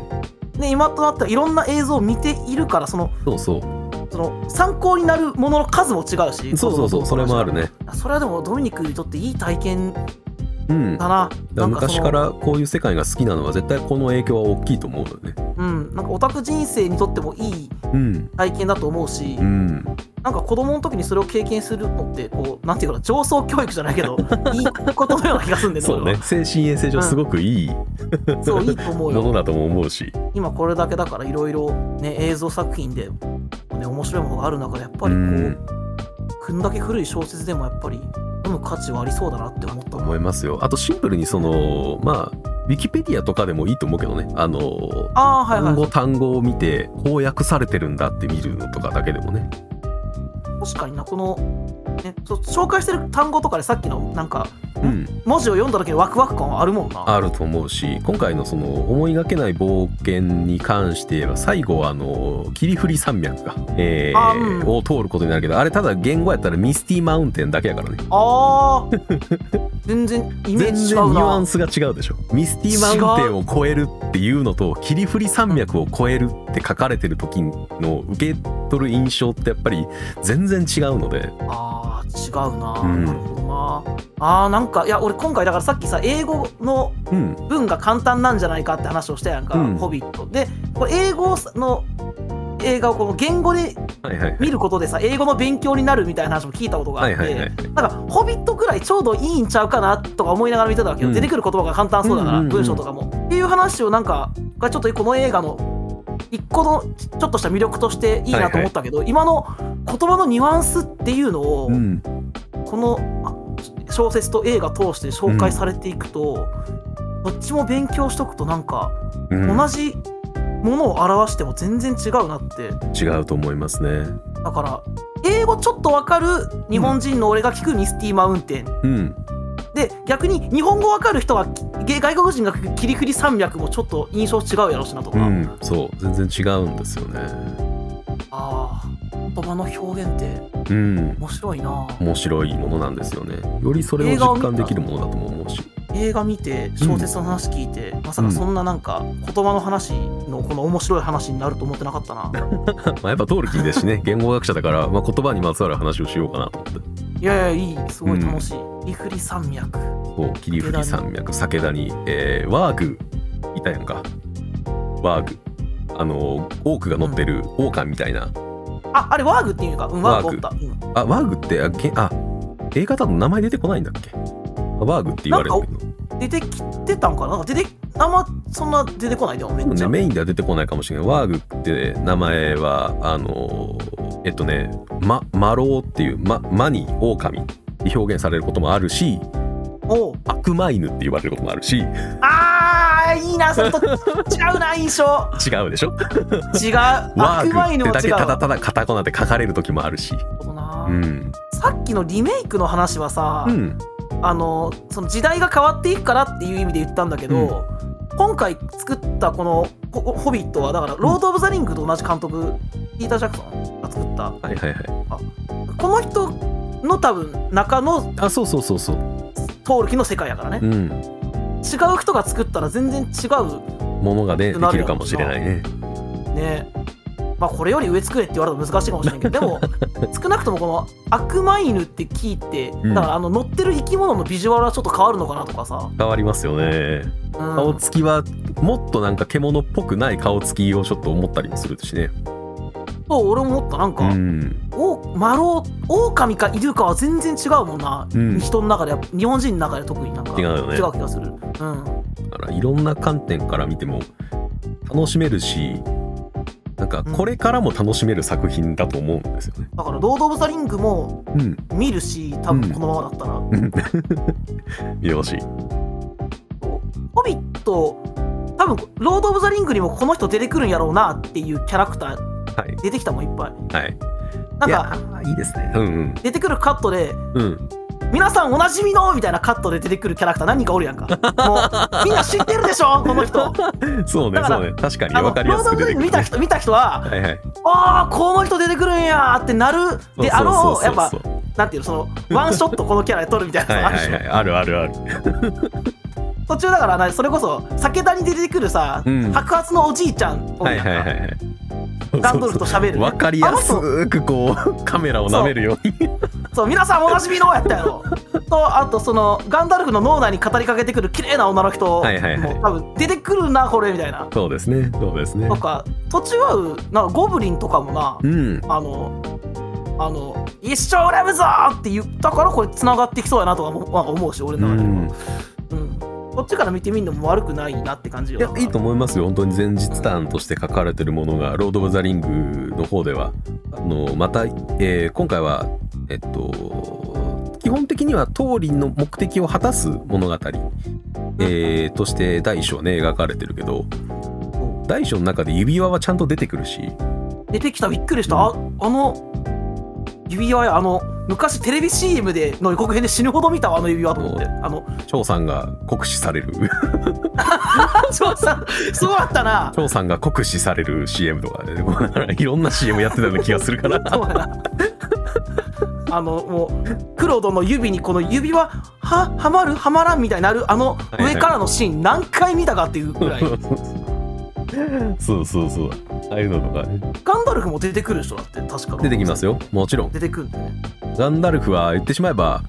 で今となってはいろんな映像を見ているからそのそうそうその参考になるものの数も違うしそうそうそうそれもあるね。それはでもドミニクにとっていい体験うん。昔からこういう世界が好きなのは絶対この影響は大きいと思うのよね。うん。なんかオタク人生にとってもいいうん。体験だと思うし、うん。なんか子供の時にそれを経験するのってこうなんていうかな上層教育じゃないけど <laughs> いいことのような気がするんだよそうね。精神衛生上すごくいい。もそういいと思うよ。のだとも思うし。今これだけだからいろいろね映像作品で、ね、面白いものがある中でやっぱりこう、うん。こんだけ古い小説でもやっぱり読む価値はありそうだなって思った。な思いますよ。あとシンプルにそのまあウィキペディアとかでもいいと思うけどね。あのああはいはい。単語単語を見てこう訳されてるんだって見るのとかだけでもね。確かになこの、ね、紹介してる単語とかでさっきのなんかうん。文字を読んだ時のワクワク感はあるもんな。あると思うし今回のその思いがけない冒険に関して言えば最後はあの霧降り山脈か、えーあうん。を通ることになるけどあれただ言語やったらミスティマウンテンだけやからね。あー。<laughs> 全然イメー全ジ違う然ニュアンなスが違うでしょ。ミスティマウンテンを超えるっていうのと霧降り山脈を超えるって書かれてる時の受け取る印象ってやっぱり全然違うので。あー違うな、うん。なるほどな。あーなんかいや俺今回だからさっきさ英語のうん。文が簡単なんじゃないかって話をしたやんか「うん。ホビット」でこれ英語の映画をこの言語ではいはい見ることでさ英語の勉強になるみたいな話も聞いたことがあって、はいはいはいなんか「ホビット」ぐらいちょうどいいんちゃうかなとか思いながら見てたわけよ、うん。出てくる言葉が簡単そうだから、文章とかも。っていう話をなんかがちょっとこの映画の一個のちょっとした魅力としていいなと思ったけど、今の言葉のニュアンスっていうのを、うん。このあ小説と映画通して紹介されていくと、どっちも勉強しとくとなんかうん。同じものを表しても全然違うなって。違うと思いますね。だから英語ちょっとわかる日本人の俺が聞くミスティマウンテン、うん。で逆に日本語わかる人はき外国人が聞く霧降り山脈もちょっと印象違うやろしなとか、うん。そう。全然違うんですよね。ああ言葉の表現ってうん。面白いな。面白いものなんですよね。よりそれを実感できるものだとも思うし。映画見て小説の話聞いて、まさかそんななんか言葉の話のこの面白い話になると思ってなかったな。<laughs> まあやっぱトールキンですしね。<laughs> 言語学者だから、まあ、言葉にまつわる話をしようかなと思って。いやいやいい。すごい楽しい、霧降り山脈。そう霧降り山脈。酒田に、えーワーグいたやんか。ワーグ。あのオークが乗ってるオオカンみたいなああれワーグっていうのかうんワーグ。おった、うん。あワーグってあけあ映画だと名前出てこないんだっけ？あワーグって言われる出てきてたんかな？出てあんまそんな出てこないでもめっちゃ、ね、メインでは出てこないかもしれないワーグって名前はあのえっとねまマローっていうま魔に狼って表現されることもあるし悪魔犬って言われることもあるし。違あーいいなそれと違うな印象。うでしょ？違う。<laughs> ワーグってだけただただカタカナで書かれる時もあるし。そうな。うん。さっきのリメイクの話はさ、うん。あのその時代が変わっていくからっていう意味で言ったんだけど、今回作ったこのホ「ホビット」はだから「ロード・オブ・ザ・リング」と同じ監督、ピーター・ジャクソンが作った。はいはいはい。この人の多分中のあそうそうそうそう。トールキの世界やからね。うん違う人が作ったら全然違う。ものがねできるかもしれないね。ね。まあこれより上作れって言われたら難しいかもしれないけどでも <laughs> 少なくともこの悪魔犬って聞いてん。だからあの乗ってる生き物のビジュアルはちょっと変わるのかなとかさ、変わりますよね。うん。顔つきはもっとなんか獣っぽくない顔つきをちょっと思ったりもするしねそう俺も思ったなんうか、ん。おマロウオオカミかイルカは全然違うもんな、うん。人の中で日本人の中で特になんか違うよね。違う気がする、うん、だからいろんな観点から見ても楽しめるしなんかこれからも楽しめる作品だと思うんですよね。だから「ロード・オブ・ザ・リング」もうん、見るし多分このままだったら、<laughs> 見てほしい。ホビット多分ロード・オブ・ザ・リングにもこの人出てくるんやろうなっていうキャラクターはい。出てきたもんいっぱい。はい。なんかいいですね。うん出てくるカットでうん。うん。皆さんおなじみのみたいなカットで出てくるキャラクター何人かおるやんか。もうみんな知ってるでしょ？<laughs> この人。そうねそうね。確かに分かりやすく出てくる、ロードオブザリング見た人見た人ははいはい。ああこの人出てくるんやーってなるであのやっぱなんていうのそのワンショットこのキャラで撮るみたいな <laughs> はいのあるでしょ？はいはいあるあるある。途中だからなそれこそ酒田に出てくるさ、うん。白髪のおじいちゃんおはいるやんか。はいはいはい。ガンドルフと喋る分かりやすくこうカメラを舐めるように。そう皆さんおなじみのやったやろとあとそのガンダルフの脳内に語りかけてくる綺麗な女の人もはいはいはい多分出てくるなこれみたいなそうですねそうですねと。か途中はなんかゴブリンとかもなうん。あのあの一生恨むぞーって言ったからこれ繋がってきそうやなとか思うし俺うの中でも、ん。うん、こっちから見てみるのも悪くないなって感じよ。いやいいと思いますよ。本当に前日ターンとして書かれてるものが「ロード・オブ・ザ・リング」の方では。あのまた、えー今回はえっと基本的には通りの目的を果たす物語、えーとして第一章ね描かれてるけど第一章の中で指輪はちゃんと出てくるし。出てきた。びっくりした。ああの指輪やあの昔テレビ CM での予告編で死ぬほど見たわあの指輪と思って。あの張さんが酷使される。<laughs> そうさすごかったな。張さんが酷使される CM とかで、ね、<laughs> いろんな CM やってたような気がするから。<laughs> あのもうクロドの指にこの指輪ははまるはまらんみたいになるあの上からのシーン何回見たかっていうぐらいそうそうそう。ああいうのとかね。ガンダルフも出てくる人だって確か。出てきますよ。もちろん。出てくるんだよね。ガンダルフは言ってしまえば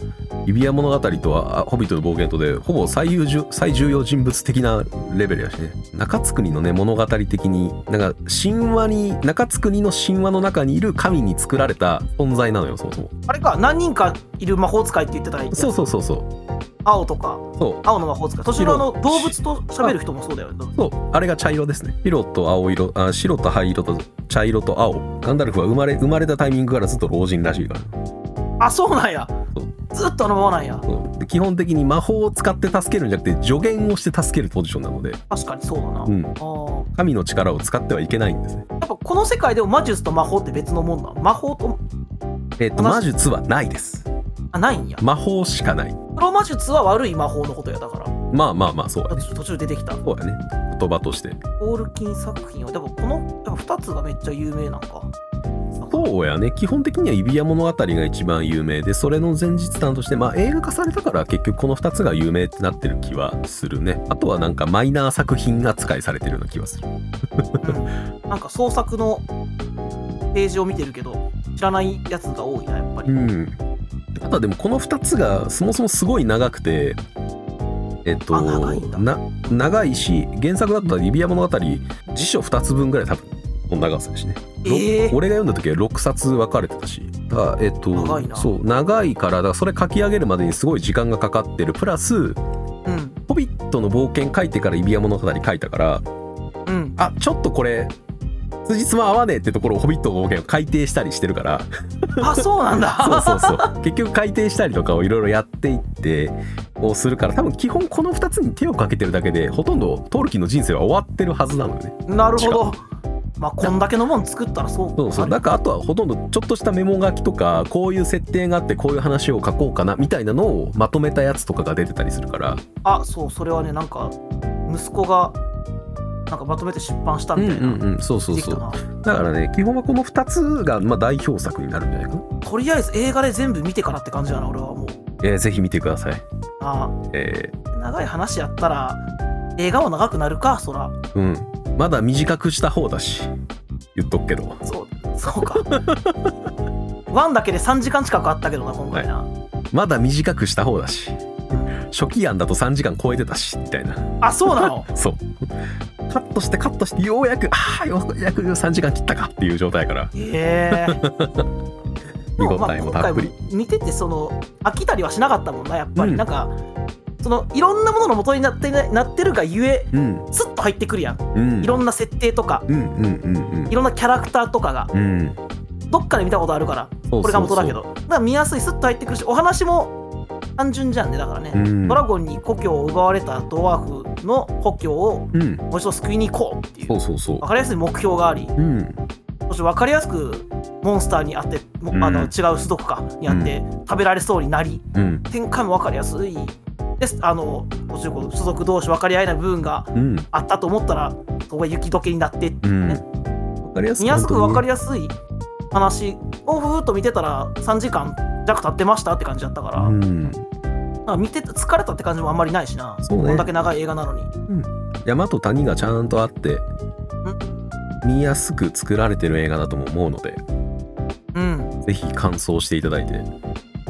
指輪物語とはあホビットの冒険とでほぼ最優重最重要人物的なレベルやしね。中津国のね物語的になんか神話に中津国の神話の中にいる神に作られた存在なのよそもそも。あれか何人かいる魔法使いって言ってたらそうそうそうそう。青とかそう。青の魔法使い。途中のあの動物と喋る人もそうだよね。そう。あれが茶色ですね。白と青色あ白と灰色と茶色と青。ガンダルフは生まれ生まれたタイミングからずっと老人らしいからあそうなんや。ずっとあのままなんや。そう。で基本的に魔法を使って助けるんじゃなくて助言をして助けるポジションなので、確かにそうだな、うん、あー。神の力を使ってはいけないんですね。やっぱこの世界でも魔術と魔法って別のもんなの？魔法とえっ、と同じ？魔術はないです。あないんや。魔法しかない。プロ魔術は悪い魔法のことやだから。まあまあまあそうだね。途中途中出てきた。そうやね。言葉として。オールキン作品はでもこのやっぱ2つがめっちゃ有名なんかそうやね。基本的には指輪物語が一番有名でそれの前日談としてまあ映画化されたから結局この2つが有名ってなってる気はするね。あとはなんかマイナー作品扱いされてるような気はする。う <laughs> んなんか創作のページを見てるけど知らないやつが多いなやっぱり、うん。あとはでもこの2つがそもそもすごい長くてえっとあ長いんだ。な長いし原作だったら指輪物語辞書2つ分ぐらい多分の長さだしねえー。俺が読んだ時は6冊分かれてたし。えっと長いな。そう長いからだからそれ書き上げるまでにすごい時間がかかってる。プラスうん「ホビットの冒険」書いてから「指輪物語」書いたからうん。あちょっとこれ辻褄合わねえってところを「ホビットの冒険」を改訂したりしてるから。あそうなんだ。<laughs> そうそうそう。結局改訂したりとかをいろいろやっていってをするから多分基本この2つに手をかけてるだけでほとんどトールキンの人生は終わってるはずなのよね。なるほどまあこんだけのもん作ったらそうそうそう。だからあとはほとんどちょっとしたメモ書きとかこういう設定があってこういう話を書こうかなみたいなのをまとめたやつとかが出てたりするから。あそうそれはねなんか息子がなんかまとめて出版したみたいな、うんうんうん。そうそうそう。だからね基本はこの2つがまあ代表作になるんじゃないかな、とりあえず映画で全部見てからって感じだな俺はもう。えーぜひ見てください、あえ長い話やったら映画も長くなるかそら。ーうん。まだ短くした方だし言っとくけど。そうそうか。<laughs> ワンだけで3時間近くあったけどな今回な、まだ短くした方だし。初期案だと3時間超えてたしみたいな。あそうなの？<laughs> そう。カットしてカットしてようやくああようやく3時間切ったかっていう状態やから。へえ。<laughs> 見応えもたっぷり。見ててその飽きたりはしなかったもんなやっぱり、うん。なんかそのいろんなものの元になってななってるがゆえうん。スッと入ってくるやん。うん。いろんな設定とか。うんうんうんいろんなキャラクターとかが。うん。うんどっかで見たことあるから。これが元だけど。だから見やすいスッと入ってくるしお話も単純じゃんねだからね、うん。ドラゴンに故郷を奪われたドワーフの故郷をうん。もう一度救いに行こうっていう。そうそうそう。分かりやすい目標があり。うん。そして分かりやすくモンスターにあって、あの違う種族かにあって、食べられそうになり。うん。展開も分かりやすいです。あの途中こう種族同士分かり合えない部分がうん。あったと思ったらそこが雪解けになってってういうね、ん。わかりやすく見やすく分かりややすい話をふーっと見てたら3時間弱経ってましたって感じだったから、うん。か見てて疲れたって感じもあんまりないしな。ね。こんだけ長い映画なのに。山と谷がちゃんとあって見やすく作られてる映画だとも思うのでうん。ぜひ感想していただいて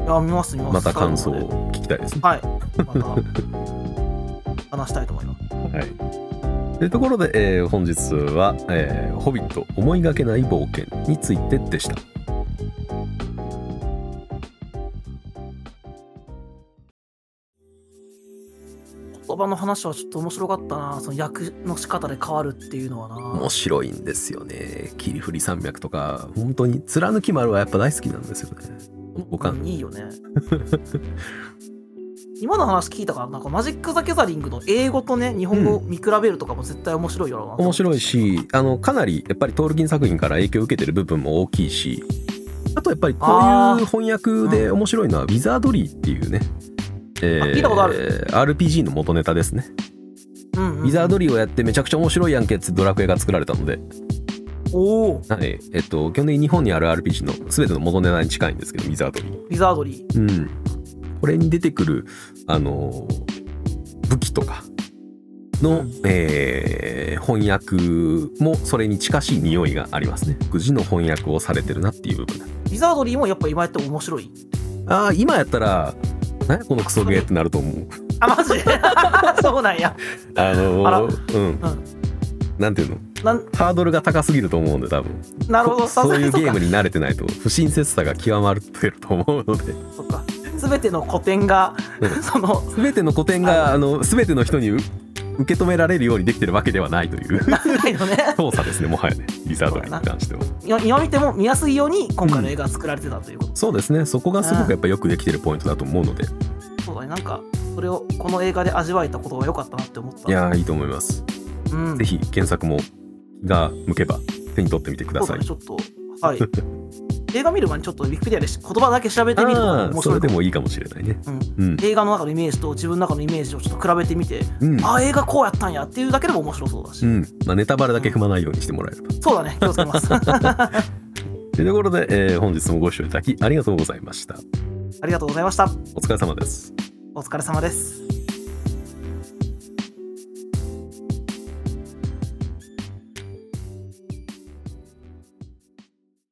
いや見ます見ますまた感想を聞きたいですねではいまた話したいと思いますはい。というところで、えー本日は、えーホビット思いがけない冒険」についてでした。言葉の話はちょっと面白かったなその役の仕方で変わるっていうのはな面白いんですよね。霧降り山脈とか本当に貫き丸はやっぱ大好きなんですよね。この他うんいいよね今の話聞いたからなんかマジック・ザ・ギャザリングの英語とね日本語見比べるとかも絶対面白いよな、面白いしあのかなりやっぱりトールキン作品から影響を受けてる部分も大きいしあとやっぱりこういう翻訳で面白いのは、ウィザードリーっていうね、えあ聞いたことある RPG の元ネタですね。うんうんウィザードリーをやってめちゃくちゃ面白いやんけってドラクエが作られたので、おおはいえっと、基本的に日本にある RPG の全ての元ネタに近いんですけど、ウィザードリー。ウィザードリーうん。これに出てくる、あのー武器とかの、うんえー翻訳もそれに近しい匂いがありますね。くじの翻訳をされてるなっていう部分だ。ウィザードリーもやっぱ今やっても面白い？ああ、今やったら、何やこのクソゲーってなると思う。あマジ？で <laughs> そうなんやあのあらーうん。なんていうの？ハードルが高すぎると思うんで多分。なるほどこそういうゲームに慣れてないと不親切さが極まってると思うので。そっか。全ての古典がうん。<laughs> その全ての古典があの全ての人にう受け止められるようにできてるわけではないというないのね。<laughs> 操作ですねもはやねリザードに関しては。今今見ても見やすいように今回の映画が作られてたということ、そうですね。そこがすごくやっぱよくできてるポイントだと思うので。そうだね。なんかそれをこの映画で味わえたことが良かったなって思った。いやーいいと思いますうん。ぜひ検索もが向けば手に取ってみてください。ちょっとはい。<laughs> 映画見る前にちょっとウィキペディアで言葉だけ調べてみるとああそれでもいいかもしれないね。うん。うん。映画の中のイメージと自分の中のイメージをちょっと比べてみて、うん。ああ映画こうやったんやっていうだけでも面白そうだし、うん。まあネタバレだけ踏まないようにしてもらえれば。そうだね気をつけます。あ <laughs> というところで、えー本日もご視聴いただきありがとうございました。りがとうございました。お疲れ様です。お疲れ様です